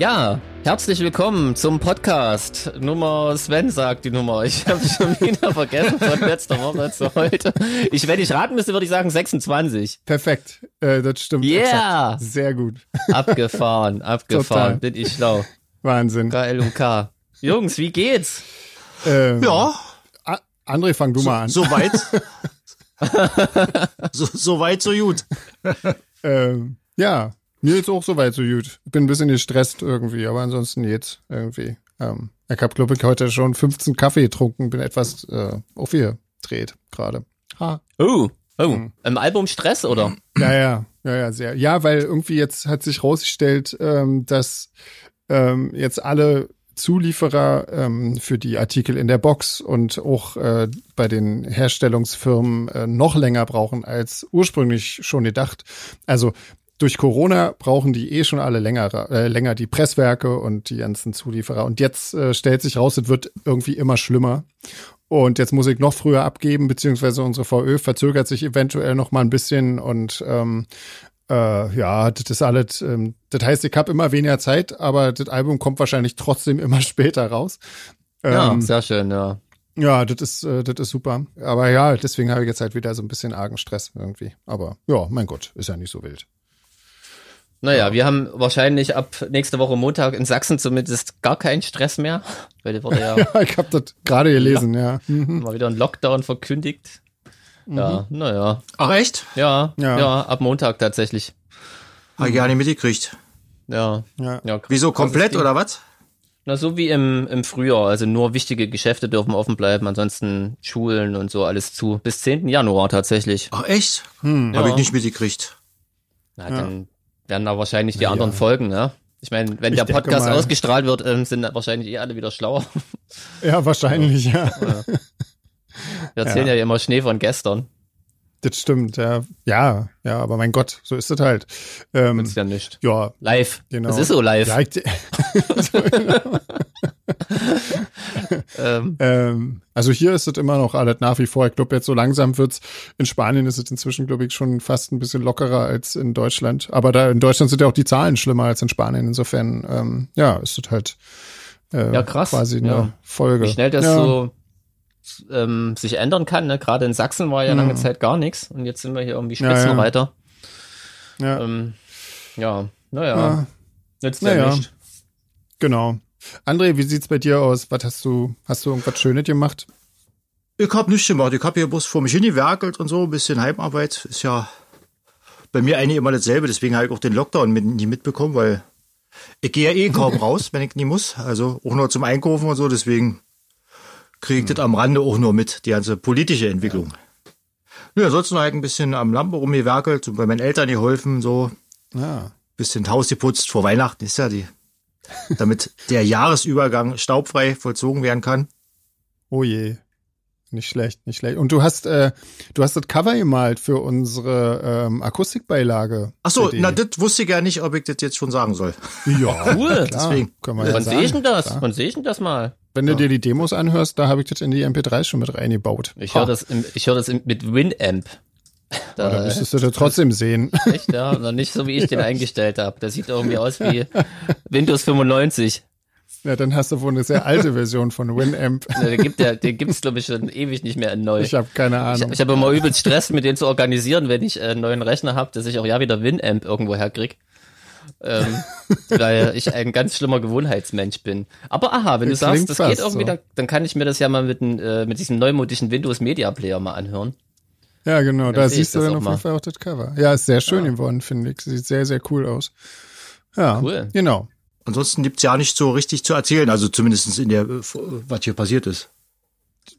Ja, herzlich willkommen zum Podcast. Nummer Sven sagt die Nummer. Ich habe schon wieder vergessen von letzter Woche zu heute. Ich, wenn ich raten müsste, würde ich sagen 26. Perfekt, äh, das stimmt. Yeah! Exakt. Sehr gut. Abgefahren, abgefahren. Total. Bin ich schlau. Wahnsinn. KLUK. Jungs, wie geht's? Ähm, Ja, A- André, fang du mal an. soweit. so, so weit, so gut. Ähm, ja, mir geht's auch soweit so gut. Ich bin ein bisschen gestresst irgendwie, aber ansonsten geht's irgendwie. Ähm, ich habe, glaube ich, heute schon 15 Kaffee getrunken, bin etwas äh, aufgedreht gerade. Ha. Oh, oh. Hm. Im Album Stress, oder? Ja, ja, ja, ja, sehr. Ja, weil irgendwie jetzt hat sich rausgestellt, ähm, dass ähm, jetzt alle Zulieferer ähm, für die Artikel in der Box und auch äh, bei den Herstellungsfirmen äh, noch länger brauchen als ursprünglich schon gedacht. Also durch Corona brauchen die eh schon alle länger, äh, länger die Presswerke und die ganzen Zulieferer. Und jetzt äh, stellt sich raus, es wird irgendwie immer schlimmer. Und jetzt muss ich noch früher abgeben, beziehungsweise unsere VÖ verzögert sich eventuell noch mal ein bisschen und ähm, äh, ja, das ist alles, ähm, das heißt, ich habe immer weniger Zeit, aber das Album kommt wahrscheinlich trotzdem immer später raus. Ja, Ähm, sehr schön, ja. ja, das ist, äh, das ist super. Aber ja, deswegen habe ich jetzt halt wieder so ein bisschen argen Stress irgendwie. Aber ja, mein Gott, ist ja nicht so wild. Naja, wir haben wahrscheinlich ab nächste Woche Montag in Sachsen zumindest gar keinen Stress mehr, weil da wurde ja ich habe das gerade gelesen, ja. Mhm. mal wieder ein Lockdown verkündigt. Ja, naja. Ach echt? Ja, ja, Ja. ab Montag tatsächlich. Hab ich gar nicht mitgekriegt. Ja. Ja. ja Wieso komplett oder was? Na, so wie im, im Frühjahr. Also nur wichtige Geschäfte dürfen offen bleiben, ansonsten Schulen und so alles zu. Bis 10. Januar tatsächlich. Ach echt? Hm. Ja. ich nicht mitgekriegt. Na, dann werden da wahrscheinlich die anderen ja. folgen, ne? Ich meine, wenn Ich der Podcast mal. ausgestrahlt wird, ähm, sind wahrscheinlich eh alle wieder schlauer. ja, wahrscheinlich, ja. Wir erzählen ja, immer Schnee von gestern. Das stimmt, ja. Ja, ja, aber mein Gott, so ist es halt. Ähm, Ist ja nicht. ja, Live. genau. Das ist so live. Ja, ich, Ähm, Ähm, also hier ist es immer noch alles nach wie vor. Ich glaube, jetzt so langsam wird's. In Spanien ist es inzwischen, glaube ich, schon fast ein bisschen lockerer als in Deutschland. Aber da in Deutschland sind ja auch die Zahlen schlimmer als in Spanien. Insofern, ähm, ja, ist es halt äh, Ja, krass. quasi eine Ja. Folge. wie schnell das ja. so ähm, sich ändern kann. Ne? Gerade in Sachsen war ja lange Mhm. Zeit gar nichts und jetzt sind wir hier irgendwie Ja, Spitzen ja. weiter. Ja, Ähm, ja, naja, ja, ja, naja. nicht. genau. André, wie sieht's bei dir aus? Was hast du, hast du irgendwas Schönes gemacht? Ich hab nichts gemacht. Ich hab hier bloß vor mich hingewerkelt und so. Ein bisschen Heimarbeit. Ist ja bei mir eigentlich immer dasselbe. Deswegen habe ich auch den Lockdown mit, nie mitbekommen, weil ich gehe ja eh kaum raus, wenn ich nie muss. Also auch nur zum Einkaufen und so. Deswegen kriege ich das am Rande auch nur mit, die ganze politische Entwicklung. Ja, ansonsten habe ich ein bisschen am Lampe rumgewerkelt und bei meinen Eltern geholfen, so Ja. bisschen das Haus geputzt vor Weihnachten ist ja die, damit der Jahresübergang staubfrei vollzogen werden kann. Oh je. Nicht schlecht, nicht schlecht. Und du hast, äh, du hast das Cover gemalt für unsere ähm, Akustikbeilage. Ach so, CD. na, das wusste ich ja nicht, ob ich das jetzt schon sagen soll. Ja, Cool. Deswegen. Können wir ja Wann sehe ich denn das? Klar. Wann sehe ich denn das mal? Wenn du dir die Demos anhörst, da habe ich das in die MP3 schon mit reingebaut. Ich höre das, im, ich höre das im, mit Winamp. Da Da, müsstest du das trotzdem sehen. echt, ja, noch nicht so wie ich den eingestellt habe. Das sieht irgendwie aus wie Windows 95. Ja, dann hast du wohl eine sehr alte Version von Winamp. Ja, Den gibt der, den gibt's glaube ich schon ewig nicht mehr in neu. Ich habe keine Ich, Ahnung. ich habe immer übelst Stress, mit denen zu organisieren, wenn ich äh, einen neuen Rechner habe, dass ich auch ja wieder Winamp irgendwo herkrieg. Ähm, weil ich ein ganz schlimmer Gewohnheitsmensch bin. Aber aha, wenn du Das sagst, das geht irgendwie, so. dann, dann kann ich mir das ja mal mit, n- äh, mit diesem neumodischen Windows Media Player mal anhören. Ja, genau, da sehe ich siehst du das dann auch auf jeden Fall auch das Cover. Ja, ist sehr schön geworden, finde ich. Sieht sehr, sehr cool aus. Ja, Cool. genau. Ansonsten gibt's ja nicht so richtig zu erzählen, also zumindest in der, äh, was hier passiert ist.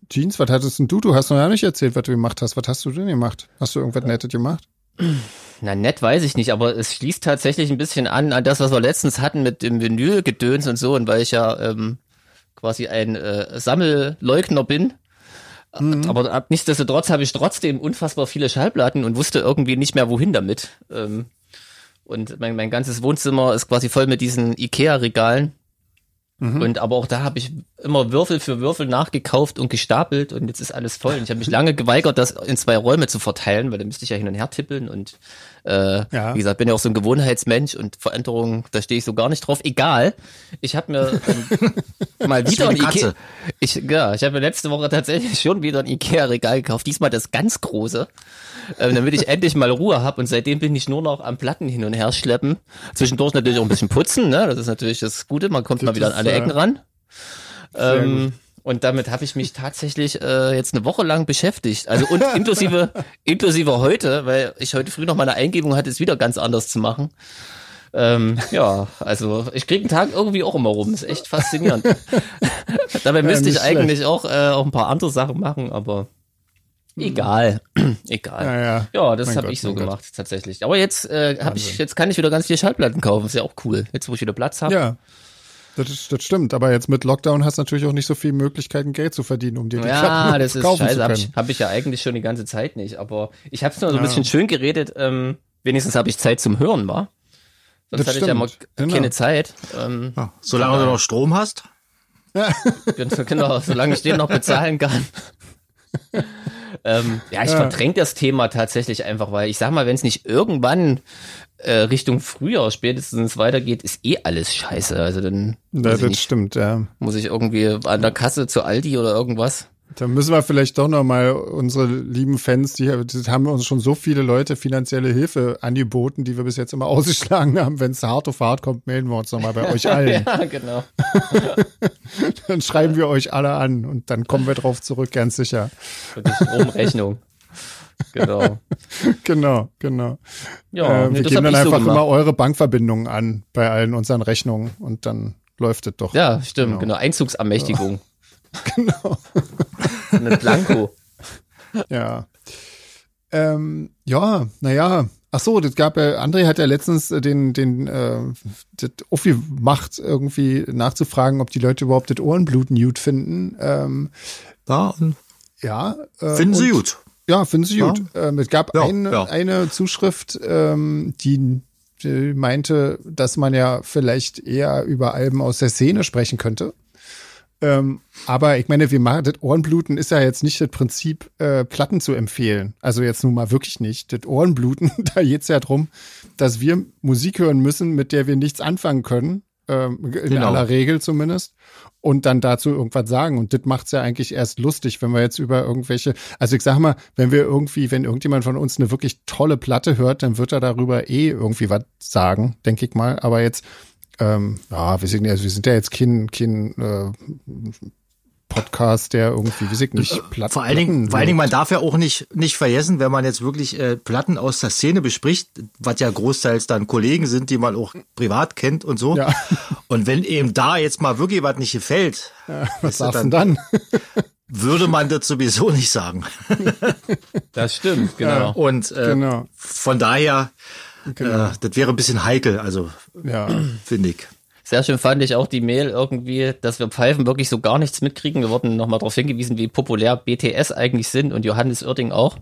Jeans, was hattest denn du? Du hast noch gar nicht erzählt, was du gemacht hast. Was hast du denn gemacht? Hast du irgendwas Nettes gemacht? Na, nett weiß ich nicht, aber es schließt tatsächlich ein bisschen an an das, was wir letztens hatten mit dem Vinylgedöns und so. Und weil ich ja ähm, quasi ein äh, Sammelleugner bin, aber ab- nichtsdestotrotz habe ich trotzdem unfassbar viele Schallplatten und wusste irgendwie nicht mehr, wohin damit. Ähm, und mein, mein ganzes Wohnzimmer ist quasi voll mit diesen Ikea-Regalen. Und aber auch da habe ich immer Würfel für Würfel nachgekauft und gestapelt und jetzt ist alles voll. Und ich habe mich lange geweigert, das in zwei Räume zu verteilen, weil da müsste ich ja hin und her tippeln und äh, Ja. wie gesagt, bin ja auch so ein Gewohnheitsmensch und Veränderungen, da stehe ich so gar nicht drauf. Egal. Ich habe mir ähm, mal wieder wie ein. Ikea. Ich, ja, ich habe mir letzte Woche tatsächlich schon wieder ein Ikea-Regal gekauft. Diesmal das ganz große. Ähm, damit ich endlich mal Ruhe habe und seitdem bin ich nur noch am Platten hin und her schleppen. Zwischendurch natürlich auch ein bisschen putzen, ne? Das ist natürlich das Gute, man kommt Das mal wieder an alle äh, Ecken ran. Ähm, und damit habe ich mich tatsächlich äh, jetzt eine Woche lang beschäftigt. Also und inklusive inklusive heute, weil ich heute früh noch mal eine Eingebung hatte, es wieder ganz anders zu machen. Ähm, ja, also ich krieg einen Tag irgendwie auch immer rum. Ist echt faszinierend. Dabei müsste nicht ich eigentlich auch, äh, auch ein paar andere Sachen machen, aber egal. egal. Ja, ja. Ja, das habe ich so mein Gott. gemacht tatsächlich. Aber jetzt äh, habe ich jetzt kann ich wieder ganz viele Schallplatten kaufen. Ist ja auch cool. Jetzt wo ich wieder Platz habe. Ja. Das, das stimmt, aber jetzt mit Lockdown hast du natürlich auch nicht so viele Möglichkeiten, Geld zu verdienen, um dir die Ja, Platten das ist kaufen scheiße. zu Habe ich, hab ich ja eigentlich schon die ganze Zeit nicht. Aber ich habe es nur so ein Ja. bisschen schön geredet. Ähm, wenigstens habe ich Zeit zum Hören, war. Sonst Das hatte ich ja mal stimmt, genau. keine Zeit. Ähm, Ja, solange du noch Strom hast. genau, solange ich den noch bezahlen kann. ähm, ja, ich verdränge das Thema tatsächlich einfach, weil ich sag mal, wenn es nicht irgendwann äh, Richtung Frühjahr spätestens weitergeht, ist eh alles scheiße. Also dann Ja, das nicht, stimmt, ja. muss ich irgendwie an der Kasse zu Aldi oder irgendwas. Da müssen wir vielleicht doch noch mal unsere lieben Fans, die, haben uns schon so viele Leute finanzielle Hilfe angeboten, die wir bis jetzt immer ausgeschlagen haben. Wenn es hart auf hart kommt, melden wir uns noch mal bei euch allen. Ja, genau. Dann schreiben wir euch alle an und dann kommen wir drauf zurück, ganz sicher. Für die Stromrechnung. Genau. Genau, genau. Ja, äh, nee, wir geben dann ich so einfach immer eure Bankverbindungen an bei allen unseren Rechnungen und dann läuft es doch. Ja, stimmt, Genau. genau. Einzugsermächtigung. Genau. Mit Blanco. Ja. Ähm, ja, naja. Ach so, das gab ja, André hat ja letztens den, den, äh, das aufgemacht, irgendwie nachzufragen, ob die Leute überhaupt das Ohrenbluten gut finden. Ähm, Ja, und ja. Äh, finden sie gut. Ja, finden sie Ja. gut. Ähm, es gab Ja, eine, ja. eine Zuschrift, ähm, die, die meinte, dass man ja vielleicht eher über Alben aus der Szene sprechen könnte. Ähm, aber ich meine, wir machen das Ohrenbluten ist ja jetzt nicht das Prinzip, äh, Platten zu empfehlen. Also jetzt nun mal wirklich nicht. Das Ohrenbluten, da geht's ja drum, dass wir Musik hören müssen, mit der wir nichts anfangen können. Ähm, in Genau. aller Regel zumindest. Und dann dazu irgendwas sagen. Und das macht's ja eigentlich erst lustig, wenn wir jetzt über irgendwelche, also ich sag mal, wenn wir irgendwie, wenn irgendjemand von uns eine wirklich tolle Platte hört, dann wird er darüber eh irgendwie was sagen, denke ich mal. Aber jetzt, ähm, ja, wir sind ja, wir sind ja jetzt kein, kein äh, Podcast, der irgendwie, weiß ich nicht, Platten. Vor allen Dingen, vor allen Dingen, man darf ja auch nicht, nicht vergessen, wenn man jetzt wirklich äh, Platten aus der Szene bespricht, was ja großteils dann Kollegen sind, die man auch privat kennt und so. Ja. Und wenn eben da jetzt mal wirklich was nicht gefällt, was weißt du, sagst du denn dann? würde man das sowieso nicht sagen. Das stimmt, genau. Und äh, Genau. von daher, Genau. äh, das wäre ein bisschen heikel, also Ja. finde ich. Sehr schön fand ich auch die Mail irgendwie, dass wir Pfeifen wirklich so gar nichts mitkriegen. Wir wurden nochmal darauf hingewiesen, wie populär BTS eigentlich sind und Johannes Oerding auch.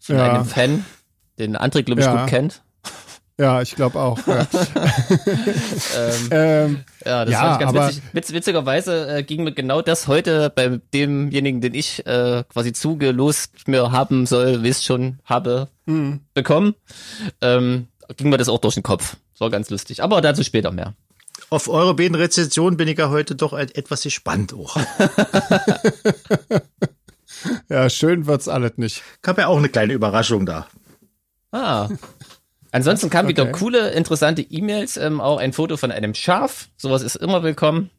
Von Ja. einem Fan, den André, glaube ich, Ja. gut kennt. Ja, ich glaube auch. Ja. Ähm, ähm, Ja, das Ja, fand ich ganz aber- witzig. Witz, witzigerweise äh, ging mir genau das heute bei demjenigen, den ich äh, quasi zugelost mir haben soll, wisst schon, habe Mhm. bekommen, ähm, ging mir das auch durch den Kopf. Das war ganz lustig. Aber dazu später mehr. Auf eure beiden Rezensionen bin ich ja heute doch et- etwas gespannt auch. ja, schön wird's alles nicht. Ich habe ja auch eine kleine Überraschung da. Ah. Ansonsten kamen wieder Okay. coole, interessante E-Mails, ähm, auch ein Foto von einem Schaf. Sowas ist immer willkommen.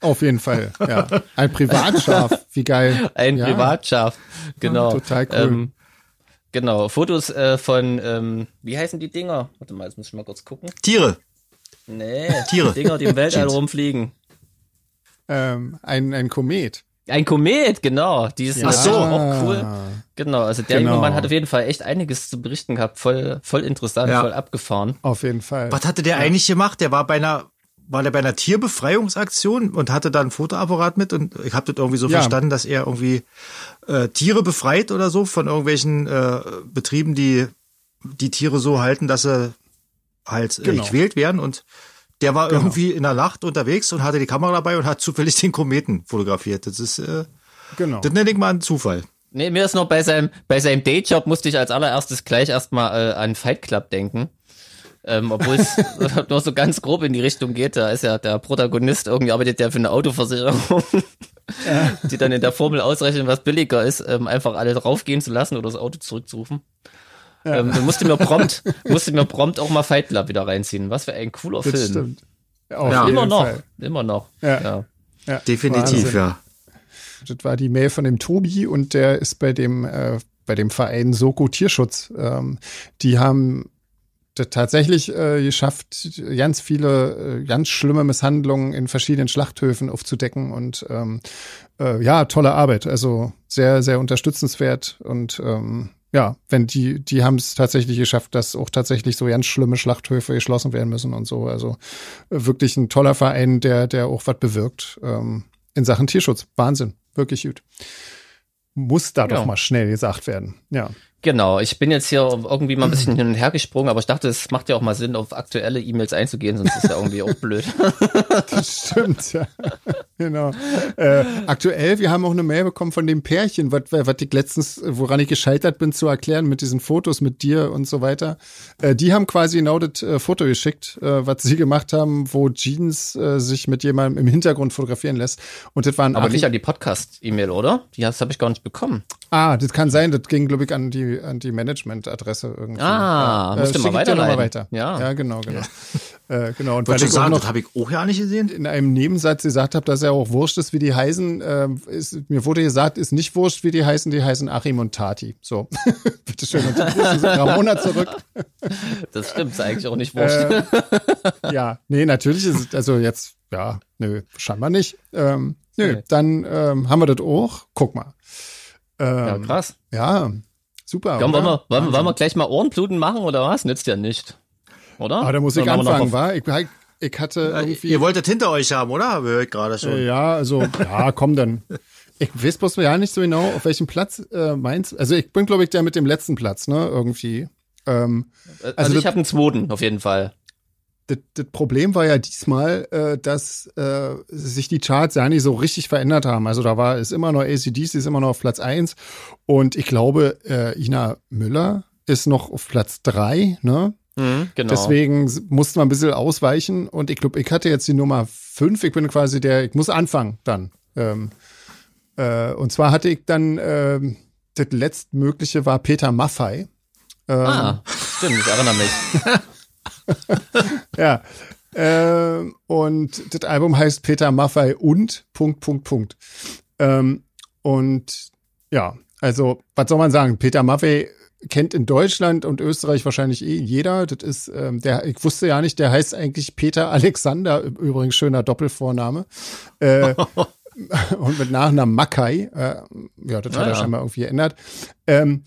Auf jeden Fall, ja. Ein Privatschaf, wie geil. Ein ja. Privatschaf. Genau. total cool. Ähm, genau. Fotos äh, von, ähm, wie heißen die Dinger? Warte mal, jetzt muss ich mal kurz gucken. Tiere. Nee, Tiere. die Dinger, die im Weltall rumfliegen. Ähm, ein, ein Komet. Ein Komet, genau. Die ist Ja. Ach so. auch cool. Genau, also der Genau. junge Mann hat auf jeden Fall echt einiges zu berichten gehabt. Voll, voll interessant, Ja. voll abgefahren. Auf jeden Fall. Was hatte der eigentlich gemacht? Der war bei einer, war der bei einer Tierbefreiungsaktion und hatte da ein Fotoapparat mit und ich habe das irgendwie so Ja. verstanden, dass er irgendwie äh, Tiere befreit oder so von irgendwelchen äh, Betrieben, die die Tiere so halten, dass sie halt äh, Genau. gequält werden und Der war genau. irgendwie in der Nacht unterwegs und hatte die Kamera dabei und hat zufällig den Kometen fotografiert. Das ist, äh, genau. das nenne ich mal einen Zufall. Nee, mir ist noch bei seinem, bei seinem Dayjob musste ich als allererstes gleich erstmal äh, an Fight Club denken. Ähm, obwohl es nur so ganz grob in die Richtung geht. Da ist ja der Protagonist irgendwie arbeitet ja für eine Autoversicherung, ja. die dann in der Formel ausrechnen, was billiger ist, ähm, einfach alle draufgehen zu lassen oder das Auto zurückzurufen. Ja. Ähm, musste mir prompt, musste mir prompt auch mal Fight Club wieder reinziehen. Was für ein cooler das Film. Stimmt. Ja, immer noch, Fall. immer noch. Ja. ja. ja. Definitiv, Wahnsinn. ja. Das war die Mail von dem Tobi und der ist bei dem, äh, bei dem Verein Soko Tierschutz. Ähm, die haben tatsächlich äh, geschafft, ganz viele, äh, ganz schlimme Misshandlungen in verschiedenen Schlachthöfen aufzudecken und ähm, äh, ja, tolle Arbeit. Also sehr, sehr unterstützenswert und ähm, ja, wenn die, die haben es tatsächlich geschafft, dass auch tatsächlich so ganz schlimme Schlachthöfe geschlossen werden müssen und so. Also äh, wirklich ein toller Verein, der, der auch was bewirkt ähm, in Sachen Tierschutz. Wahnsinn, wirklich gut. Muss da ja. doch mal schnell gesagt werden. Ja. Genau, ich bin jetzt hier irgendwie mal ein bisschen hin und her gesprungen, aber ich dachte, es macht ja auch mal Sinn, auf aktuelle E-Mails einzugehen, sonst ist ja irgendwie auch blöd. Das stimmt, ja. Genau. Äh, aktuell, wir haben auch eine Mail bekommen von dem Pärchen, was, ich letztens, woran ich gescheitert bin zu erklären mit diesen Fotos mit dir und so weiter. Äh, die haben quasi genau das äh, Foto geschickt, äh, was sie gemacht haben, wo Jeans äh, sich mit jemandem im Hintergrund fotografieren lässt. Und das waren aber nicht an die Podcast-E-Mail, oder? Die habe ich gar nicht bekommen. Ah, das kann sein. Das ging, glaube ich, an die, an die Management-Adresse irgendwie. Ah, ja. musst äh, mal weiterleiten. weiter. Ja. ja, genau, genau. Ja. Äh, genau. Und weil ich sagen, noch das habe ich auch ja nicht gesehen. In einem Nebensatz gesagt habe, dass er auch wurscht ist, wie die heißen. Äh, ist, mir wurde gesagt, ist nicht wurscht, wie die heißen. Die heißen Achim und Tati. So, bitteschön. Und Ramona zurück. das stimmt, ist eigentlich auch nicht wurscht. Äh, ja, nee, natürlich ist es, also jetzt, ja, nö, scheinbar nicht. Ähm, nö, nee. dann ähm, haben wir das auch. Guck mal. Ähm, ja, krass. Ja, super. Komm, wollen, wir, wollen, wollen wir gleich mal Ohrenbluten machen oder was? Nützt ja nicht. Oder? Ah, da muss ich anfangen, war? Ich, ich hatte irgendwie. Ihr wolltet hinter euch haben, oder? Habe ich gerade schon. Äh, ja, also, ja, komm dann. Ich weiß bloß ja nicht so genau, auf welchem Platz äh, meinst Also ich bin, glaube ich, der mit dem letzten Platz, ne? Irgendwie. Ähm, also, also ich habe einen zweiten, auf jeden Fall das, das Problem war ja diesmal, äh, dass äh, sich die Charts ja nicht so richtig verändert haben. Also da war es immer noch ACDC, ist immer noch auf Platz eins und ich glaube, äh, Ina Müller ist noch auf Platz drei, ne? Mhm, genau. Deswegen mussten wir ein bisschen ausweichen und ich glaube, ich hatte jetzt die Nummer fünf. Ich bin quasi der, ich muss anfangen dann. Ähm, äh, und zwar hatte ich dann, äh, das letztmögliche war Peter Maffei. Ähm, ah, stimmt, ich erinnere mich. ja. Äh, und das Album heißt Peter Maffei und Punkt, Punkt, Punkt. Ähm, und ja, also, was soll man sagen? Peter Maffei kennt in Deutschland und Österreich wahrscheinlich eh jeder. Das ist, ähm, der, ich wusste ja nicht, der heißt eigentlich Peter Alexander, übrigens schöner Doppelvorname. Äh, und mit Nachnamen Mackay. Äh, ja, das ah, hat er ja. scheinbar irgendwie geändert. Ähm,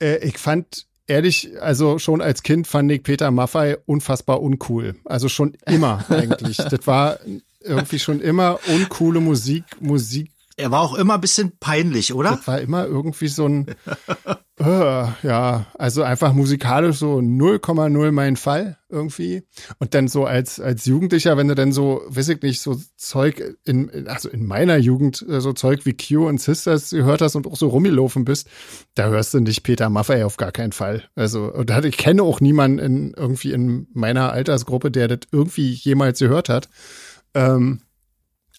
äh, ich fand ehrlich, also schon als Kind fand ich Peter Maffei unfassbar uncool. Also schon immer eigentlich. das war irgendwie schon immer uncoole Musik, Musik er war auch immer ein bisschen peinlich, oder? Das war immer irgendwie so ein, äh, ja, also einfach musikalisch so 0,0 mein Fall irgendwie. Und dann so als, als Jugendlicher, wenn du dann so, weiß ich nicht, so Zeug in, also in meiner Jugend, äh, so Zeug wie Q und Sisters gehört hast und auch so rumgelaufen bist, da hörst du nicht Peter Maffay auf gar keinen Fall. Also, und ich kenne auch niemanden in, irgendwie in meiner Altersgruppe, der das irgendwie jemals gehört hat. Ähm,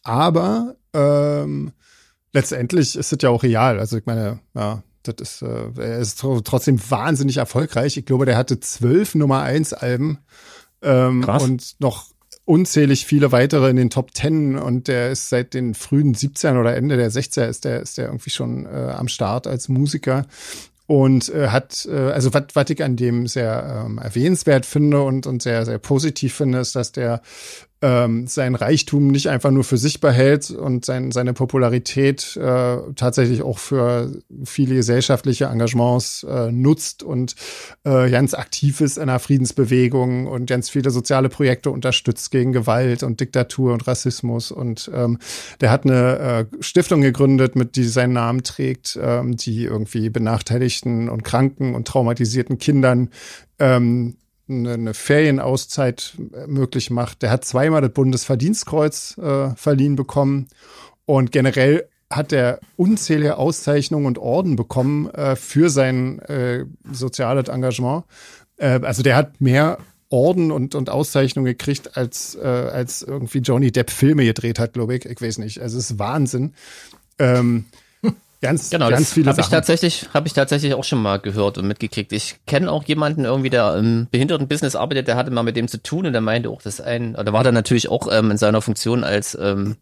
aber, ähm, letztendlich ist es ja auch real. Also ich meine, ja, das ist, äh, er ist trotzdem wahnsinnig erfolgreich. Ich glaube, der hatte zwölf Nummer eins Alben ähm, Krass. und noch unzählig viele weitere in den Top Ten und der ist seit den frühen 17 oder Ende der 60er ist der, ist der irgendwie schon äh, am Start als Musiker und äh, hat, äh, also was ich an dem sehr ähm, erwähnenswert finde und, und sehr, sehr positiv finde, ist, dass der ähm, sein Reichtum nicht einfach nur für sich behält und sein, seine Popularität äh, tatsächlich auch für viele gesellschaftliche Engagements äh, nutzt und äh, ganz aktiv ist in der Friedensbewegung und ganz viele soziale Projekte unterstützt gegen Gewalt und Diktatur und Rassismus. Und ähm, der hat eine äh, Stiftung gegründet, mit die seinen Namen trägt, ähm, die irgendwie benachteiligten und kranken und traumatisierten Kindern ähm, eine, eine Ferienauszeit möglich macht. Der hat zweimal das Bundesverdienstkreuz äh, verliehen bekommen und generell hat er unzählige Auszeichnungen und Orden bekommen äh, für sein äh, soziales Engagement. Äh, also der hat mehr Orden und, und Auszeichnungen gekriegt, als, äh, als irgendwie Johnny Depp Filme gedreht hat, glaube ich. Ich weiß nicht. Also es ist Wahnsinn. Ähm, ganz, genau, ganz viele habe ich tatsächlich, habe ich tatsächlich auch schon mal gehört und mitgekriegt. Ich kenne auch jemanden irgendwie, der im Behindertenbusiness arbeitet, der hatte mal mit dem zu tun und der meinte auch, dass ein, da war der natürlich auch ähm, in seiner Funktion als ähm,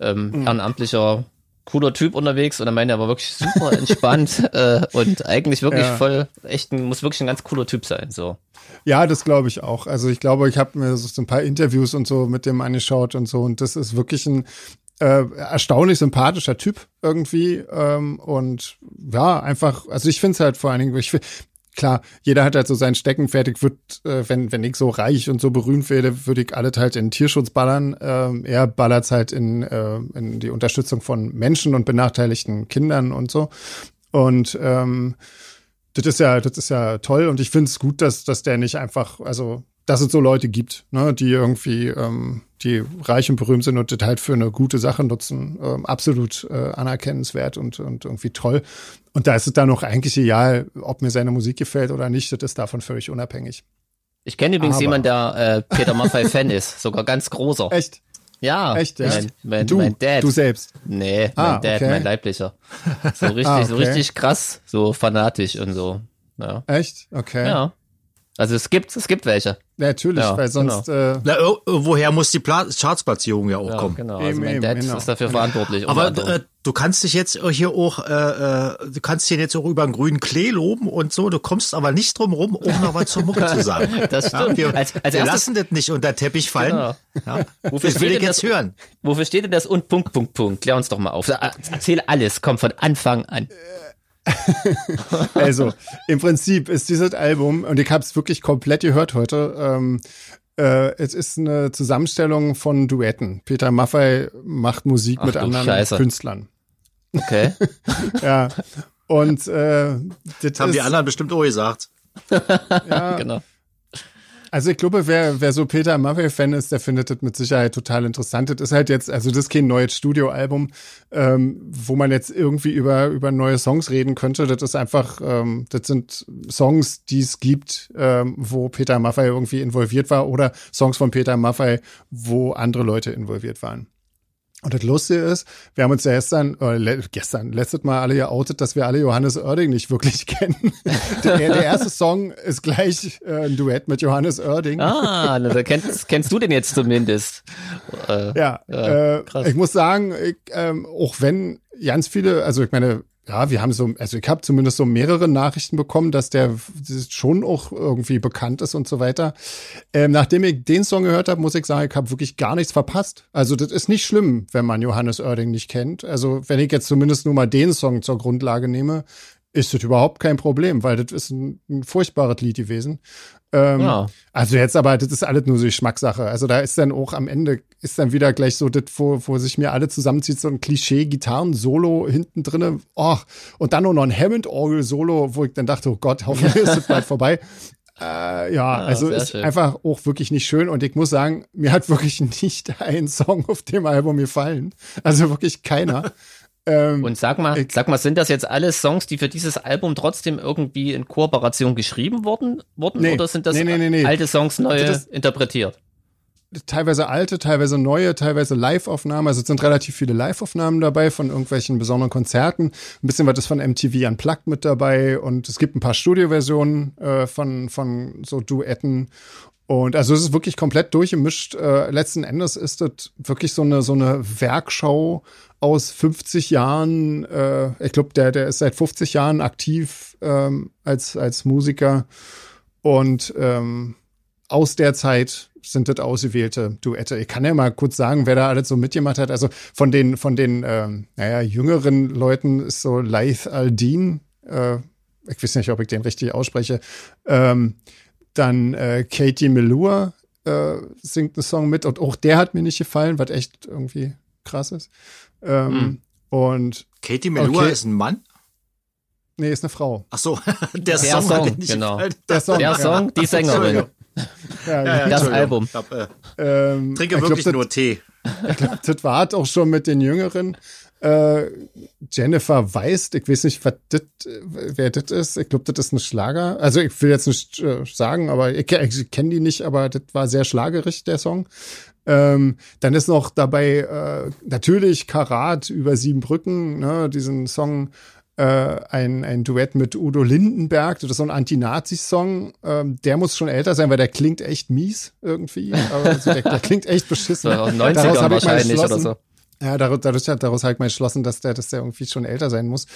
ähm, mhm. ehrenamtlicher cooler Typ unterwegs und er meinte, er war wirklich super entspannt äh, und eigentlich wirklich ja. voll, echt ein, muss wirklich ein ganz cooler Typ sein. So. Ja, das glaube ich auch. Also ich glaube, ich habe mir so ein paar Interviews und so mit dem angeschaut und so und das ist wirklich ein äh, erstaunlich sympathischer Typ irgendwie ähm, und ja, einfach, also ich finde es halt vor allen Dingen, ich, klar, jeder hat halt so sein Steckenfertig, wird, äh, wenn, wenn ich so reich und so berühmt werde, würde ich alles halt in Tierschutz ballern. Ähm, er ballert halt in, äh, in die Unterstützung von Menschen und benachteiligten Kindern und so. Und ähm, das ist ja, das ist ja toll und ich finde es gut, dass, dass der nicht einfach, also dass es so Leute gibt, ne, die irgendwie, ähm, die reich und berühmt sind und das halt für eine gute Sache nutzen, ähm, absolut äh, anerkennenswert und, und irgendwie toll. Und da ist es dann auch eigentlich egal, ob mir seine Musik gefällt oder nicht, das ist davon völlig unabhängig. Ich kenne übrigens Aber. jemanden, der äh, Peter Maffay-Fan ist, sogar ganz großer. Echt? Ja, echt, echt? Mein, mein, du, mein Dad. Du selbst. Nee, ah, mein Dad, okay. mein leiblicher. So richtig, ah, okay. so richtig krass, so fanatisch und so. Ja. Echt? Okay. Ja. Also es gibt, es gibt welche. Ja, natürlich, ja, weil sonst. Genau. Äh, Na, woher muss die Pla Chartsplatzierung ja auch ja, kommen? Genau, also eben, mein eben, Dad genau. ist dafür verantwortlich. Aber äh, du kannst dich jetzt hier auch, äh, äh, du kannst dich jetzt auch über einen grünen Klee loben und so. Du kommst aber nicht drum rum, um noch was zur Mucke zu sagen. das stimmt. Ja, wir, als, als wir lassen das nicht unter Teppich fallen. Genau. Ja. Wofür das will ich jetzt das, hören. Wofür steht denn das und Punkt, Punkt, Punkt? Klär uns doch mal auf. Erzähl alles, komm von Anfang an. also, im Prinzip ist dieses Album, und ich habe es wirklich komplett gehört heute, ähm, äh, es ist eine Zusammenstellung von Duetten. Peter Maffay macht Musik Ach, mit anderen Scheiße. Künstlern. Okay. ja. Und äh, das, haben ist, die anderen bestimmt auch gesagt. ja, genau. Also ich glaube, wer, wer so Peter Maffay-Fan ist, der findet das mit Sicherheit total interessant. Das ist halt jetzt, also das ist kein neues Studioalbum, ähm, wo man jetzt irgendwie über, über neue Songs reden könnte. Das ist einfach, ähm, das sind Songs, die es gibt, ähm, wo Peter Maffay irgendwie involviert war oder Songs von Peter Maffay, wo andere Leute involviert waren. Und das Lustige ist, wir haben uns ja gestern, äh, gestern, letztes Mal alle geoutet, dass wir alle Johannes Oerding nicht wirklich kennen. der, der, erste Song ist gleich äh, ein Duett mit Johannes Oerding. Ah, da kennst, kennst du den jetzt zumindest. Äh, ja, äh, ich muss sagen, ich, ähm, auch wenn ganz viele, also ich meine, ja, wir haben so, also ich habe zumindest so mehrere Nachrichten bekommen, dass der schon auch irgendwie bekannt ist und so weiter. Ähm, nachdem ich den Song gehört habe, muss ich sagen, ich habe wirklich gar nichts verpasst. Also das ist nicht schlimm, wenn man Johannes Oerding nicht kennt. Also wenn ich jetzt zumindest nur mal den Song zur Grundlage nehme, ist das überhaupt kein Problem, weil das ist ein, ein furchtbares Lied gewesen. Ähm, ja. Also jetzt aber, das ist alles nur so Geschmackssache. Also da ist dann auch am Ende, ist dann wieder gleich so das, wo, wo sich mir alle zusammenzieht, so ein Klischee-Gitarren-Solo hinten drinne. Oh, und dann nur noch ein Hammond-Orgel-Solo, wo ich dann dachte, oh Gott, hoffentlich ist es bald vorbei. Äh, ja, ah, also ist schön. einfach auch wirklich nicht schön. Und ich muss sagen, mir hat wirklich nicht ein Song auf dem Album gefallen. Also wirklich keiner. Ähm, und sag mal, sag mal, sind das jetzt alles Songs, die für dieses Album trotzdem irgendwie in Kooperation geschrieben worden, wurden nee, oder sind das nee, nee, alte Songs neu das, interpretiert? Teilweise alte, teilweise neue, teilweise Live-Aufnahmen. Also es sind relativ viele Live-Aufnahmen dabei von irgendwelchen besonderen Konzerten. Ein bisschen was ist von MTV Unplugged mit dabei und es gibt ein paar Studioversionen äh, von, von so Duetten und also es ist wirklich komplett durchgemischt. Äh, letzten Endes ist das wirklich so eine so eine Werkschau aus 50 Jahren. Äh, ich glaube, der der ist seit 50 Jahren aktiv ähm, als als Musiker und ähm, aus der Zeit sind das ausgewählte Duette. Ich kann ja mal kurz sagen, wer da alles so mitgemacht hat. Also von den von den ähm, naja jüngeren Leuten ist so Laith Aldin. Äh, ich weiß nicht, ob ich den richtig ausspreche. Ähm, dann äh, Katie Melua äh, singt einen Song mit und auch der hat mir nicht gefallen, was echt irgendwie krass ist. Ähm, mhm. Und Katie Melua okay. ist ein Mann? Nee, ist eine Frau. Ach so, der, Der Song, Song, hat nicht genau. gefallen. Der Song, Der ja. Song, die Sängerin. Ja, Ja, ja, Das. Album. Ich hab, äh, ähm, trinke ich glaub, wirklich das- nur Tee. das war auch schon mit den Jüngeren. Äh, Jennifer Weist, ich weiß nicht, äh, wer das ist. Ich glaube, das ist ein Schlager. Also ich will jetzt nicht äh, sagen, aber ich, ich kenne die nicht, aber das war sehr schlagerig, der Song. Ähm, dann ist noch dabei äh, natürlich Karat über sieben Brücken, ne, diesen Song, äh, ein, ein Duett mit Udo Lindenberg, das ist so ein Anti-Nazi-Song. Ähm, der muss schon älter sein, weil der klingt echt mies irgendwie. Aber also der, der klingt echt beschissen. So aus den Daraus 90ern hab ich mal wahrscheinlich oder so. Ja, daraus, dadurch, daraus habe ich mal entschlossen, dass der, dass der irgendwie schon älter sein muss.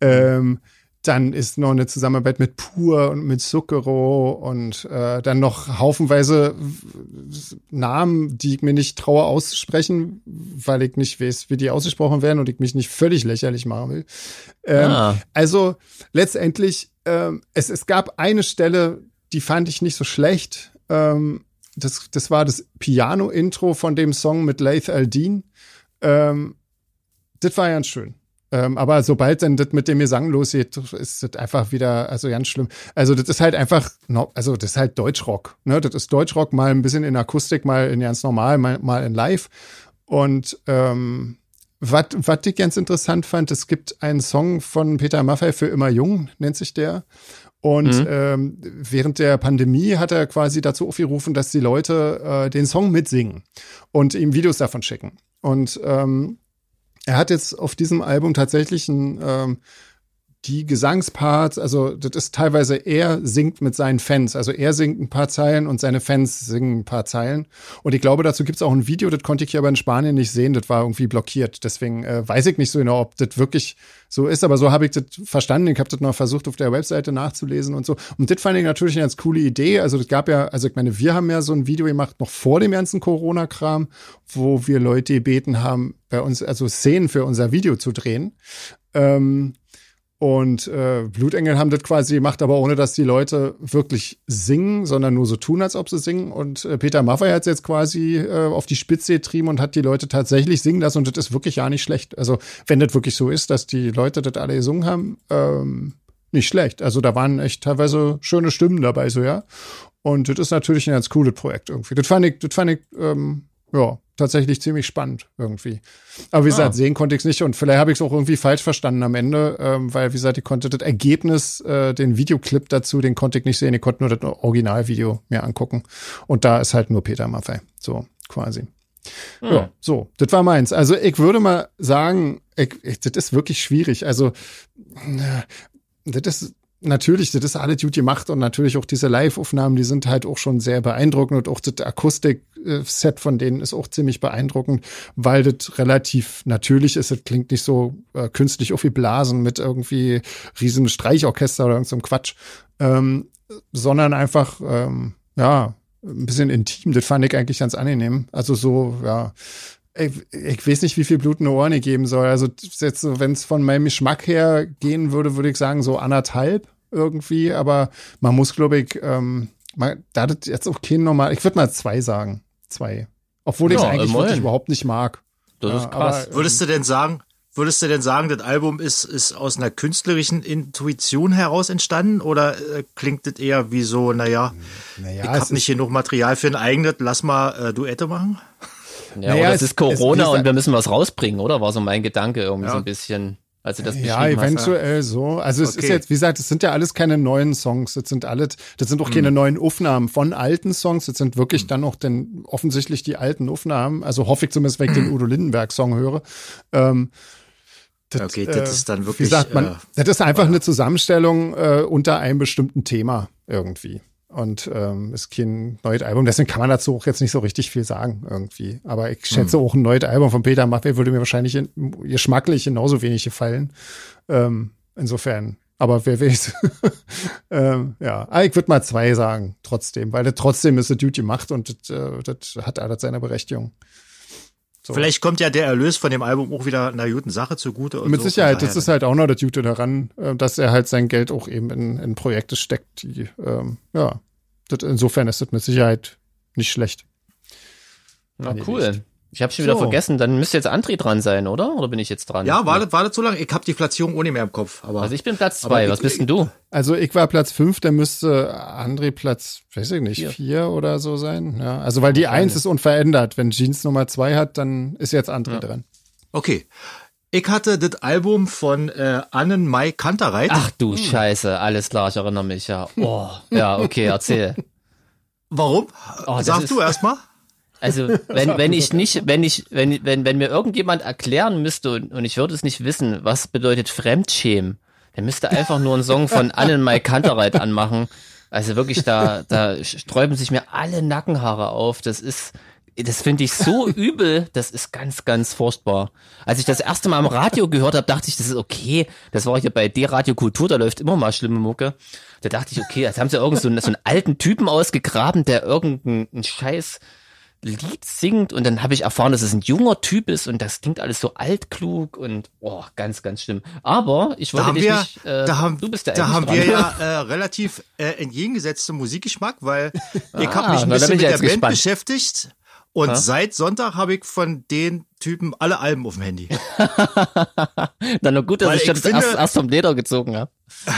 Ähm, dann ist noch eine Zusammenarbeit mit Pur und mit Zucchero und äh, dann noch haufenweise Namen, die ich mir nicht traue auszusprechen, weil ich nicht weiß, wie die ausgesprochen werden und ich mich nicht völlig lächerlich machen will. Ähm, Ah. Also letztendlich, ähm, es, es gab eine Stelle, die fand ich nicht so schlecht. Ähm, das, das war das Piano-Intro von dem Song mit Laith Aldin. Ähm, das war ganz schön. Ähm, aber sobald dann das mit dem Gesang losgeht, ist das einfach wieder, also ganz schlimm. Also das ist halt einfach, also das ist halt Deutschrock. Ne? Das ist Deutschrock mal ein bisschen in Akustik, mal in ganz normal, mal, mal in Live. Und ähm, was ich ganz interessant fand, es gibt einen Song von Peter Maffay für immer jung, nennt sich der. Und ähm, während der Pandemie hat er quasi dazu aufgerufen, dass die Leute äh, den Song mitsingen und ihm Videos davon schicken. Und ähm, er hat jetzt auf diesem Album tatsächlich ein, ähm, die Gesangsparts, also das ist teilweise er singt mit seinen Fans. Also er singt ein paar Zeilen und seine Fans singen ein paar Zeilen. Und ich glaube, dazu gibt es auch ein Video, das konnte ich hier aber in Spanien nicht sehen, das war irgendwie blockiert. Deswegen äh, weiß ich nicht so genau, ob das wirklich so ist, aber so habe ich das verstanden. Ich habe das noch versucht, auf der Webseite nachzulesen und so. Und das fand ich natürlich eine ganz coole Idee. Also das gab ja, also ich meine, wir haben ja so ein Video gemacht, noch vor dem ganzen Corona-Kram, wo wir Leute gebeten haben, bei uns, also Szenen für unser Video zu drehen. Ähm, und äh, Blutengel haben das quasi gemacht, aber ohne dass die Leute wirklich singen, sondern nur so tun, als ob sie singen. Und äh, Peter Maffay hat es jetzt quasi äh, auf die Spitze getrieben und hat die Leute tatsächlich singen lassen. Und das ist wirklich ja nicht schlecht. Also wenn das wirklich so ist, dass die Leute das alle gesungen haben, ähm, nicht schlecht. Also da waren echt teilweise schöne Stimmen dabei, so ja. Und das ist natürlich ein ganz cooles Projekt irgendwie. Das fand ich, das fand ich, ähm, ja, tatsächlich ziemlich spannend irgendwie. Aber wie gesagt, sehen konnte ich es nicht und vielleicht habe ich es auch irgendwie falsch verstanden am Ende, ähm, weil wie gesagt, ich konnte das Ergebnis, äh, den Videoclip dazu, den konnte ich nicht sehen. Ich konnte nur das Originalvideo mir angucken und da ist halt nur Peter Maffay, so quasi. Ja, so, das war meins. Also ich würde mal sagen, ich, ich, das ist wirklich schwierig. Also äh, das ist natürlich, das ist alles gut gemacht und natürlich auch diese Live-Aufnahmen, die sind halt auch schon sehr beeindruckend und auch das Akustik-Set von denen ist auch ziemlich beeindruckend, weil das relativ natürlich ist. Es klingt nicht so äh, künstlich aufgeblasen mit irgendwie riesen Streichorchester oder irgendeinem so Quatsch, ähm, sondern einfach, ähm, ja, ein bisschen intim. Das fand ich eigentlich ganz angenehm. Also so, ja, ich, ich weiß nicht, wie viel Blut in die Ohren ich geben soll. Also jetzt so, wenn es von meinem Geschmack her gehen würde, würde ich sagen so anderthalb irgendwie. Aber man muss, glaube ich, ähm, man, da das jetzt auch kein normal, ich würde mal zwei sagen, zwei. Obwohl ich es Ja, eigentlich immerhin. wirklich überhaupt nicht mag. Das Ja, ist krass. aber- Würdest du denn sagen, würdest du denn sagen, das Album ist, ist aus einer künstlerischen Intuition heraus entstanden oder äh, klingt das eher wie so, naja, Naja, ich habe nicht genug Material für ein eigenes, lass mal äh, Duette machen? Ja, Naja, es- es ist Corona es- es- und wir müssen was rausbringen, oder? War so mein Gedanke irgendwie Ja. so ein bisschen, als du das Ja, beschrieben hast. eventuell so. Also es ist Okay. jetzt, wie gesagt, es sind ja alles keine neuen Songs. Das sind alles, das sind auch Hm. keine neuen Aufnahmen von alten Songs. Das sind wirklich dann auch denn offensichtlich die alten Aufnahmen. Also hoffe ich zumindest, wenn ich den Udo Lindenberg Song höre. Ähm, das, Okay, das ist dann wirklich, Wie sagt man, äh, das ist einfach eine Zusammenstellung äh, unter einem bestimmten Thema irgendwie. Und ähm, ist kein neues Album, deswegen kann man dazu auch jetzt nicht so richtig viel sagen irgendwie. Aber ich schätze Hm. auch ein neues Album von Peter Maffay würde mir wahrscheinlich in, geschmacklich genauso wenig gefallen. Ähm, insofern. Aber wer weiß. ähm, ja, Aber ich würde mal zwei sagen, trotzdem, weil das trotzdem ist das Duty macht und das, äh, das hat alles seine Berechtigung. So. Vielleicht kommt ja der Erlös von dem Album auch wieder einer guten Sache zugute. Und Mit so. Sicherheit, das ist halt auch noch das Gute daran, äh, dass er halt sein Geld auch eben in, in Projekte steckt, die, ähm, ja, das, insofern ist das mit Sicherheit nicht schlecht. Na, cool. Ich habe schon wieder So. vergessen, dann müsste jetzt André dran sein, oder? Oder bin ich jetzt dran? Ja, wartet, wartet so lange. Ich habe die Platzierung ohne mehr im Kopf. Aber Also ich bin Platz zwei. ich- Was bist denn du? Also ich war Platz fünf, der müsste André Platz, weiß ich nicht, Vier. vier, oder so sein. Ja, also weil die eins ist unverändert. Wenn Jeans Nummer zwei hat, dann ist jetzt André dran. okay. Ich hatte das Album von äh, Annen Mai Kantereit. Ach du Scheiße, alles klar, ich erinnere mich ja. Oh, ja, okay, erzähl. Warum? Oh, das Sag ist- du erst mal. Also, wenn, wenn ich nicht, wenn ich, wenn, wenn, wenn mir irgendjemand erklären müsste und, und ich würde es nicht wissen, was bedeutet Fremdschämen, der müsste einfach nur einen Song von Annenmai Kantereit anmachen. Also wirklich, da, da sträuben sich mir alle Nackenhaare auf. Das ist, das finde ich so übel, das ist ganz, ganz furchtbar. Als ich das erste Mal am Radio gehört habe, dachte ich, das ist okay. Das war hier bei D-Radio Kultur, da läuft immer mal schlimme Mucke. Da dachte ich, okay, jetzt haben sie irgend so einen, so einen alten Typen ausgegraben, der irgendeinen Scheiß Lied singt und dann habe ich erfahren, dass es ein junger Typ ist und das klingt alles so altklug und oh, ganz, ganz schlimm. Aber ich Da wollte haben dich wir, nicht, äh, da haben, du bist der da haben wir dran. ja äh, relativ äh, entgegengesetzten Musikgeschmack, weil ich Ah, habe mich ein bisschen mit der Band gespannt. beschäftigt und Ha? seit Sonntag habe ich von den Typen alle Alben auf dem Handy. Dann nur gut, dass Weil ich ich das finde- erst, erst vom Leder gezogen habe.